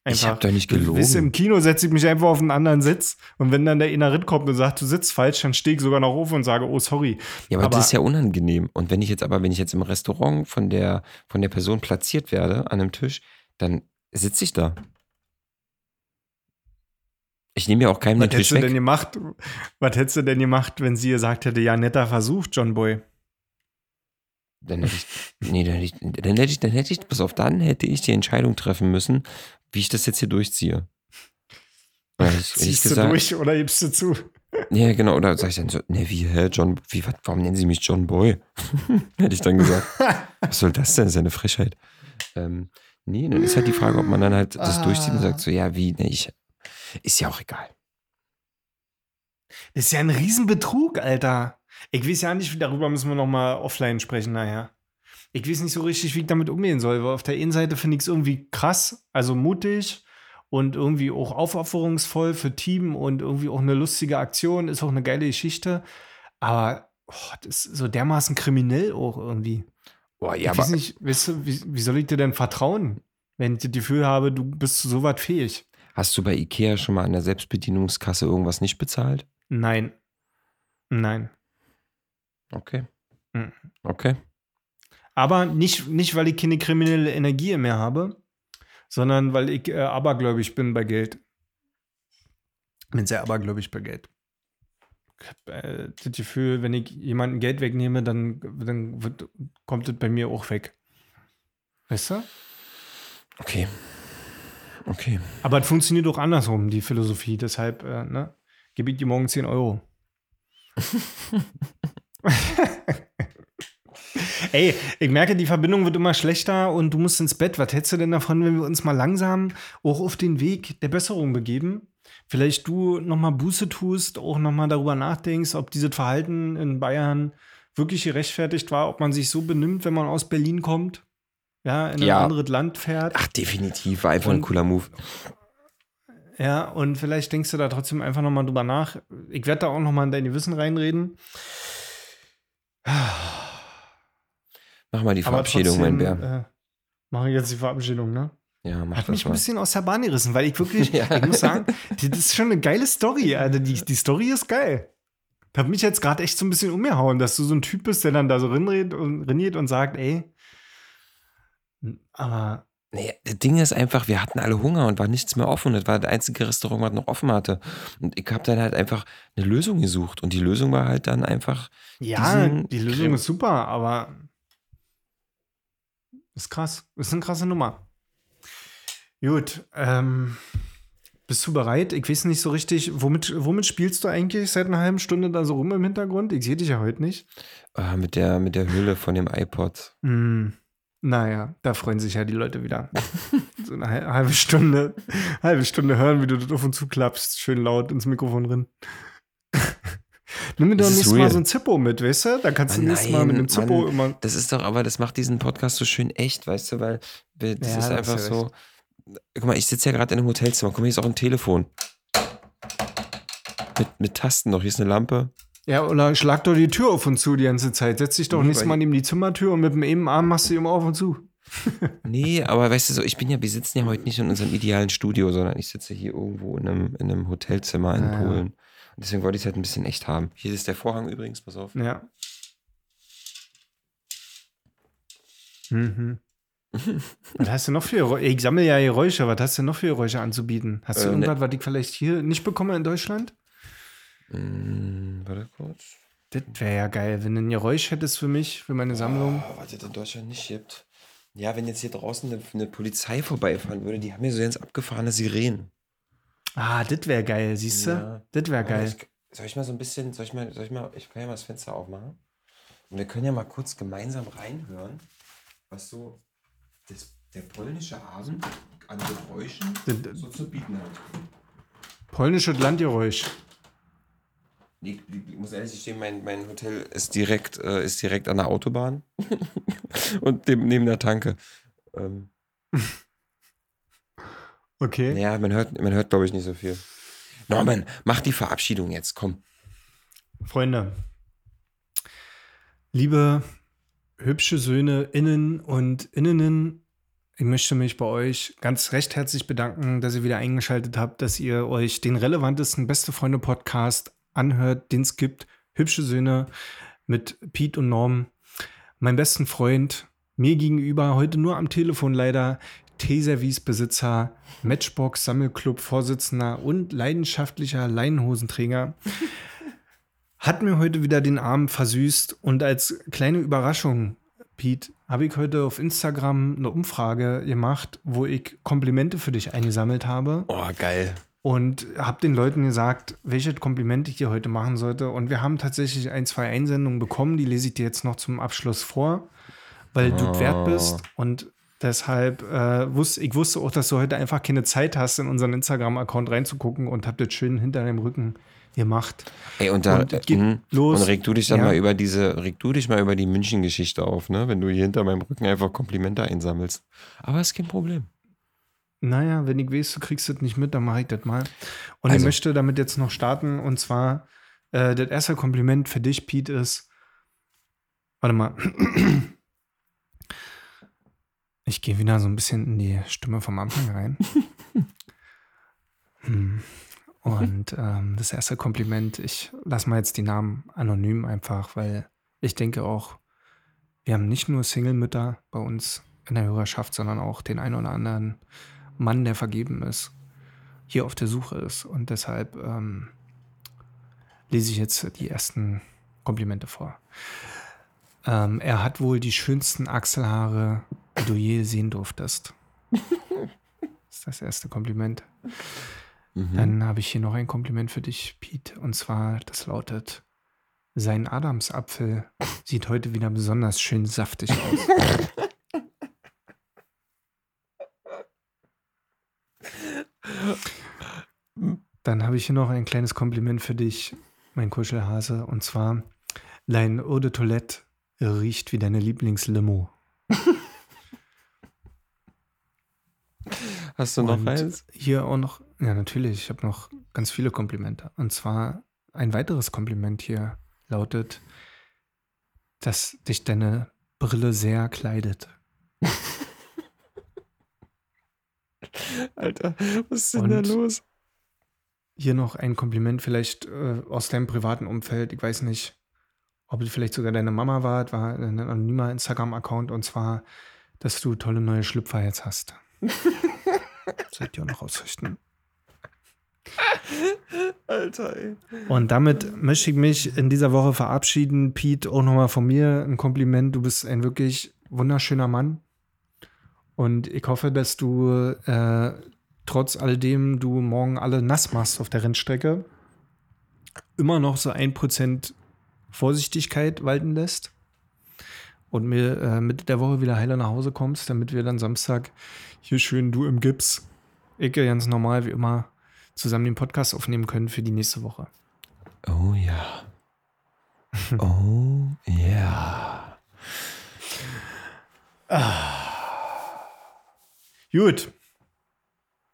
Ich habe doch nicht gelogen. Wisst im Kino setze ich mich einfach auf einen anderen Sitz und wenn dann der Innerit kommt und sagt, du sitzt falsch, dann stehe ich sogar noch auf und sage, oh, sorry. Ja, aber, Aber- das ist ja unangenehm. Und wenn ich jetzt aber, wenn ich jetzt im Restaurant von der, von der Person platziert werde an einem Tisch, dann sitze ich da. Ich nehme ja auch keinem Was den hättest, Tisch du denn gemacht, was hättest du denn gemacht, wenn sie gesagt hätte, ja, netter Versuch, John Boy? Dann hätte ich, nee, dann hätte ich, dann hätte ich, dann hätte ich, pass auf, dann hätte ich die Entscheidung treffen müssen, wie ich das jetzt hier durchziehe. Ich, Ziehst du gesagt, durch oder gibst du zu? ja, genau, oder sag ich dann so, ne, wie, hä, John, wie, was, warum nennen Sie mich John Boy? hätte ich dann gesagt. Was soll das denn? Das ist ja eine Frechheit. Ähm, nee, dann ist halt die Frage, ob man dann halt das Ah. durchzieht und sagt so, ja, wie, ne, ich, ist ja auch egal. Das ist ja ein Riesenbetrug, Alter. Ich weiß ja nicht, darüber müssen wir noch mal offline sprechen nachher. Ich weiß nicht so richtig, wie ich damit umgehen soll, weil auf der einen Seite finde ich es irgendwie krass, also mutig und irgendwie auch aufopferungsvoll für Team und irgendwie auch eine lustige Aktion, ist auch eine geile Geschichte. Aber oh, das ist so dermaßen kriminell auch irgendwie. Boah, ich ja, weiß aber, nicht, weißt du, wie, wie soll ich dir denn vertrauen, wenn ich das Gefühl habe, du bist zu sowas fähig? hast du bei Ikea schon mal an der Selbstbedienungskasse irgendwas nicht bezahlt? Nein. Nein. Okay. Mhm. Okay. Aber nicht, nicht, weil ich keine kriminelle Energie mehr habe, sondern weil ich äh, abergläubig bin bei Geld. Bin sehr abergläubig bei Geld. Ich habe äh, das Gefühl, wenn ich jemandem Geld wegnehme, dann, dann wird, kommt es bei mir auch weg. Weißt du? Okay. Okay. Aber es funktioniert auch andersrum, die Philosophie. Deshalb, äh, ne, gebe ich dir morgen 10 Euro. Ey, ich merke, die Verbindung wird immer schlechter und du musst ins Bett. Was hältst du denn davon, wenn wir uns mal langsam auch auf den Weg der Besserung begeben? Vielleicht du nochmal Buße tust, auch nochmal darüber nachdenkst, ob dieses Verhalten in Bayern wirklich gerechtfertigt war, ob man sich so benimmt, wenn man aus Berlin kommt, ja, in ein Ja. anderes Land fährt. Ach, definitiv. War einfach ein Und- cooler Move. Ja, und vielleicht denkst du da trotzdem einfach nochmal drüber nach. Ich werde da auch nochmal in dein Gewissen reinreden. Mach mal die Verabschiedung, mein trotzdem, Bär. Äh, mache ich jetzt die Verabschiedung, ne? Ja, mach Hat mich das ein mal. bisschen aus der Bahn gerissen, weil ich wirklich, Ja. ich muss sagen, das ist schon eine geile Story. Also die, die Story ist geil. Hat mich jetzt gerade echt so ein bisschen umgehauen, dass du so ein Typ bist, der dann da so rinredet und, rinniert und sagt, ey, aber Nee, das Ding ist einfach, wir hatten alle Hunger und war nichts mehr offen. Das war das einzige Restaurant, was noch offen hatte. Und ich habe dann halt einfach eine Lösung gesucht. Und die Lösung war halt dann einfach, ja, die Lösung Creme- ist super, aber ist krass. Ist eine krasse Nummer. Gut, ähm, bist du bereit? Ich weiß nicht so richtig, womit, womit spielst du eigentlich seit einer halben Stunde da so rum im Hintergrund? Ich sehe dich ja heute nicht. äh, mit, der, mit der Hülle von dem iPod. Hm, naja, da freuen sich ja die Leute wieder. so eine hal- halbe Stunde, halbe Stunde hören, wie du das auf und zu klappst, schön laut ins Mikrofon drin. Nimm mir doch Das ist nächstes Mal so ein Zippo mit, weißt du? Da kannst du Mann, nächstes Mal mit nein, Zippo Mann. immer. Das ist doch, aber das macht diesen Podcast so schön echt, weißt du, weil wir- das Ja, ist da einfach du so. Guck mal, ich sitze ja gerade in einem Hotelzimmer. Guck mal, hier ist auch ein Telefon. Mit, mit Tasten noch. Hier ist eine Lampe. Ja, oder schlag doch die Tür auf und zu die ganze Zeit. Setz dich doch nächstes Mal neben die Zimmertür und mit dem eben Arm machst du immer auf und zu. Nee, aber weißt du so, ich bin ja, wir sitzen ja heute nicht in unserem idealen Studio, sondern ich sitze hier irgendwo in einem, in einem Hotelzimmer in Ah. Polen. Deswegen wollte ich es halt ein bisschen echt haben. Hier ist der Vorhang übrigens, pass auf. Ja. Mhm. was hast du noch für Geräusche? Ich sammle ja Geräusche. Was hast du noch für Geräusche anzubieten? Hast du Äh, ne- irgendwas, was ich vielleicht hier nicht bekomme in Deutschland? Hm, warte kurz. Das wäre ja geil, wenn du ein Geräusch hättest für mich, für meine Sammlung. Oh, was es in Deutschland nicht gibt. Ja, wenn jetzt hier draußen eine, eine Polizei vorbeifahren würde, die haben hier so ganz abgefahrene Sirenen. Ah, das wäre geil, siehst du? Ja. Das wäre geil. Ich, soll ich mal so ein bisschen, soll ich mal, soll ich mal, ich kann ja mal das Fenster aufmachen. Und wir können ja mal kurz gemeinsam reinhören, was so das, der polnische Abend an Geräuschen Das- so zu bieten hat. Polnisches Landgeräusch. Ich, ich, ich muss ehrlich gestehen, mein, mein Hotel ist direkt, äh, ist direkt an der Autobahn und dem, neben der Tanke. Ähm, Okay. ja, man hört, man hört glaube ich, nicht so viel. Norman, mach die Verabschiedung jetzt, komm. Freunde, liebe hübsche Söhne innen und Innenen, ich möchte mich bei euch ganz recht herzlich bedanken, dass ihr wieder eingeschaltet habt, dass ihr euch den relevantesten Beste Freunde Podcast anhört, den es gibt. Hübsche Söhne mit Pete und Norm. Mein besten Freund, mir gegenüber, heute nur am Telefon leider, T-Service-Besitzer, Matchbox-Sammelclub-Vorsitzender und leidenschaftlicher Leinenhosenträger hat mir heute wieder den Abend versüßt und als kleine Überraschung, Pete, habe ich heute auf Instagram eine Umfrage gemacht, wo ich Komplimente für dich eingesammelt habe Oh, geil. und habe den Leuten gesagt, welche Komplimente ich dir heute machen sollte. Und wir haben tatsächlich ein, zwei Einsendungen bekommen, die lese ich dir jetzt noch zum Abschluss vor, weil du Oh. wert bist und deshalb äh, wusste ich wusste auch, dass du heute einfach keine Zeit hast, in unseren Instagram-Account reinzugucken und hab das schön hinter deinem Rücken gemacht. Ey, und da Und mhm. los. Und reg du dich dann Ja. mal über diese, reg du dich mal über die München-Geschichte auf, ne? Wenn du hier hinter meinem Rücken einfach Komplimente einsammelst. Aber ist kein Problem. Naja, wenn ich weiß, du kriegst das nicht mit, dann mache ich das mal. Und ich Also- möchte damit jetzt noch starten. Und zwar, äh, das erste Kompliment für dich, Pete, ist. Warte mal. Ich gehe wieder so ein bisschen in die Stimme vom Anfang rein. Hm. Und ähm, das erste Kompliment, ich lasse mal jetzt die Namen anonym einfach, weil ich denke auch, wir haben nicht nur Single-Mütter bei uns in der Hörerschaft, sondern auch den einen oder anderen Mann, der vergeben ist, hier auf der Suche ist. Und deshalb ähm, lese ich jetzt die ersten Komplimente vor. Ähm, er hat wohl die schönsten Achselhaare, die du je sehen durftest. Das ist das erste Kompliment. Mhm. Dann habe ich hier noch ein Kompliment für dich, Pete. Und zwar, das lautet, Sein Adamsapfel sieht heute wieder besonders schön saftig aus. Dann habe ich hier noch ein kleines Kompliment für dich, mein Kuschelhase. Und zwar, dein Eau de Toilette riecht wie deine Lieblingslimo. Hast du noch eins? Hier auch noch, ja natürlich, ich habe noch ganz viele Komplimente. Und zwar ein weiteres Kompliment hier lautet, dass dich deine Brille sehr kleidet. Alter, was ist denn da Und- los? Hier noch ein Kompliment vielleicht äh, aus deinem privaten Umfeld. Ich weiß nicht, ob es vielleicht sogar deine Mama war, war ein anonymer Instagram-Account und zwar, dass du tolle neue Schlüpfer jetzt hast. Sollt ihr auch noch ausrichten. Alter, ey. Und damit möchte ich mich in dieser Woche verabschieden. Pete, auch nochmal von mir ein Kompliment. Du bist ein wirklich wunderschöner Mann. Und ich hoffe, dass du äh, trotz alledem du morgen alle nass machst auf der Rennstrecke, immer noch so ein Prozent Vorsichtigkeit walten lässt und mir äh, Mitte der Woche wieder heiler nach Hause kommst, damit wir dann Samstag hier schön du im Gips, ich ganz normal wie immer, zusammen den Podcast aufnehmen können für die nächste Woche. Oh ja. Oh ja. Gut.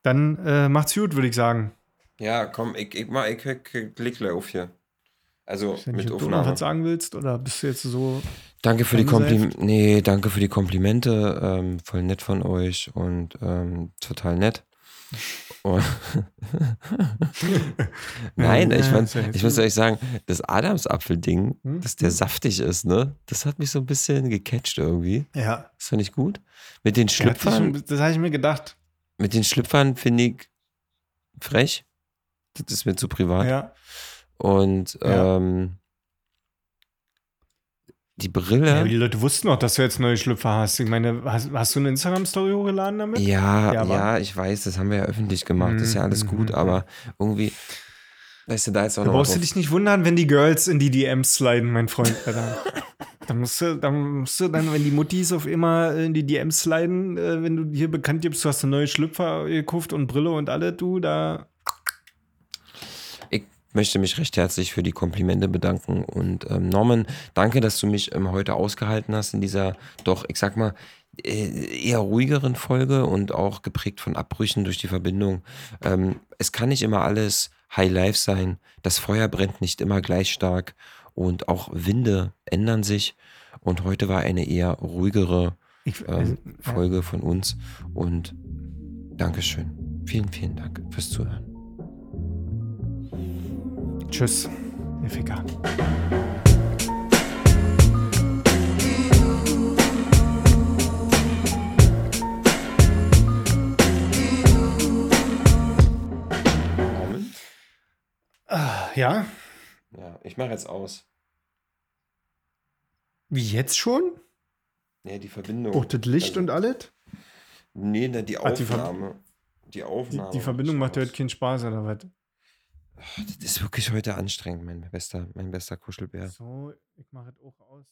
Dann äh, macht's gut, würde ich sagen. Ja, komm, ich, ich, mach, ich, ich, ich leg gleich auf hier. Also Ich nicht, mit ob du noch Aufnahme. was sagen willst oder bist du jetzt so. Danke für die? Komplimente. Nee, danke für die Komplimente. Ähm, voll nett von euch und ähm, total nett. Und Nein, Ja, ich, ja jetzt ich muss euch sagen, das Adamsapfel-Ding, Hm? dass der Hm? saftig ist, ne? Das hat mich so ein bisschen gecatcht irgendwie. Ja. Das fand ich gut. Mit den Schlüpfern, schon- Das habe ich mir gedacht. mit den Schlüpfern finde ich frech. Das ist mir zu privat. Ja. Und Ja. ähm, die ja. Brille. aber Die Leute wussten auch, dass du jetzt neue Schlüpfer hast. Ich meine, hast, hast du eine Instagram-Story hochgeladen damit? Ja, Ja, ja, ich weiß, das haben wir ja öffentlich gemacht, das ist ja alles Mhm, gut, mhm, aber irgendwie, weißt du, da ist auch Da noch brauchst du dich nicht wundern, wenn die Girls in die DMs sliden, mein Freund. Alter. dann, musst du, dann musst du dann, wenn die Muttis auf immer in die DMs sliden, äh, wenn du hier bekannt gibst, du hast eine neue Schlüpfer gekauft und Brille und alle, du, da. Ich möchte mich recht herzlich für die Komplimente bedanken und ähm, Norman, danke, dass du mich ähm, heute ausgehalten hast in dieser doch, ich sag mal, äh, eher ruhigeren Folge und auch geprägt von Abbrüchen durch die Verbindung. Ähm, es kann nicht immer alles High Life sein. Das Feuer brennt nicht immer gleich stark und auch Winde ändern sich. Und heute war eine eher ruhigere Ich, ähm, äh, Folge von uns. Und Dankeschön. Vielen, vielen Dank fürs Zuhören. Tschüss, ihr Ficker. Ah, ja? Ja, ich mache jetzt aus. Wie jetzt schon? Nee, die Verbindung. Oh, das Licht Also, und alles? Nee, ne, die Ach, die Ver- Aufnahme. Die, Die, Aufnahme. die Verbindung macht ja heute keinen Spaß, oder was? Das ist wirklich heute anstrengend, mein bester, mein bester Kuschelbär. So, ich mache es auch aus.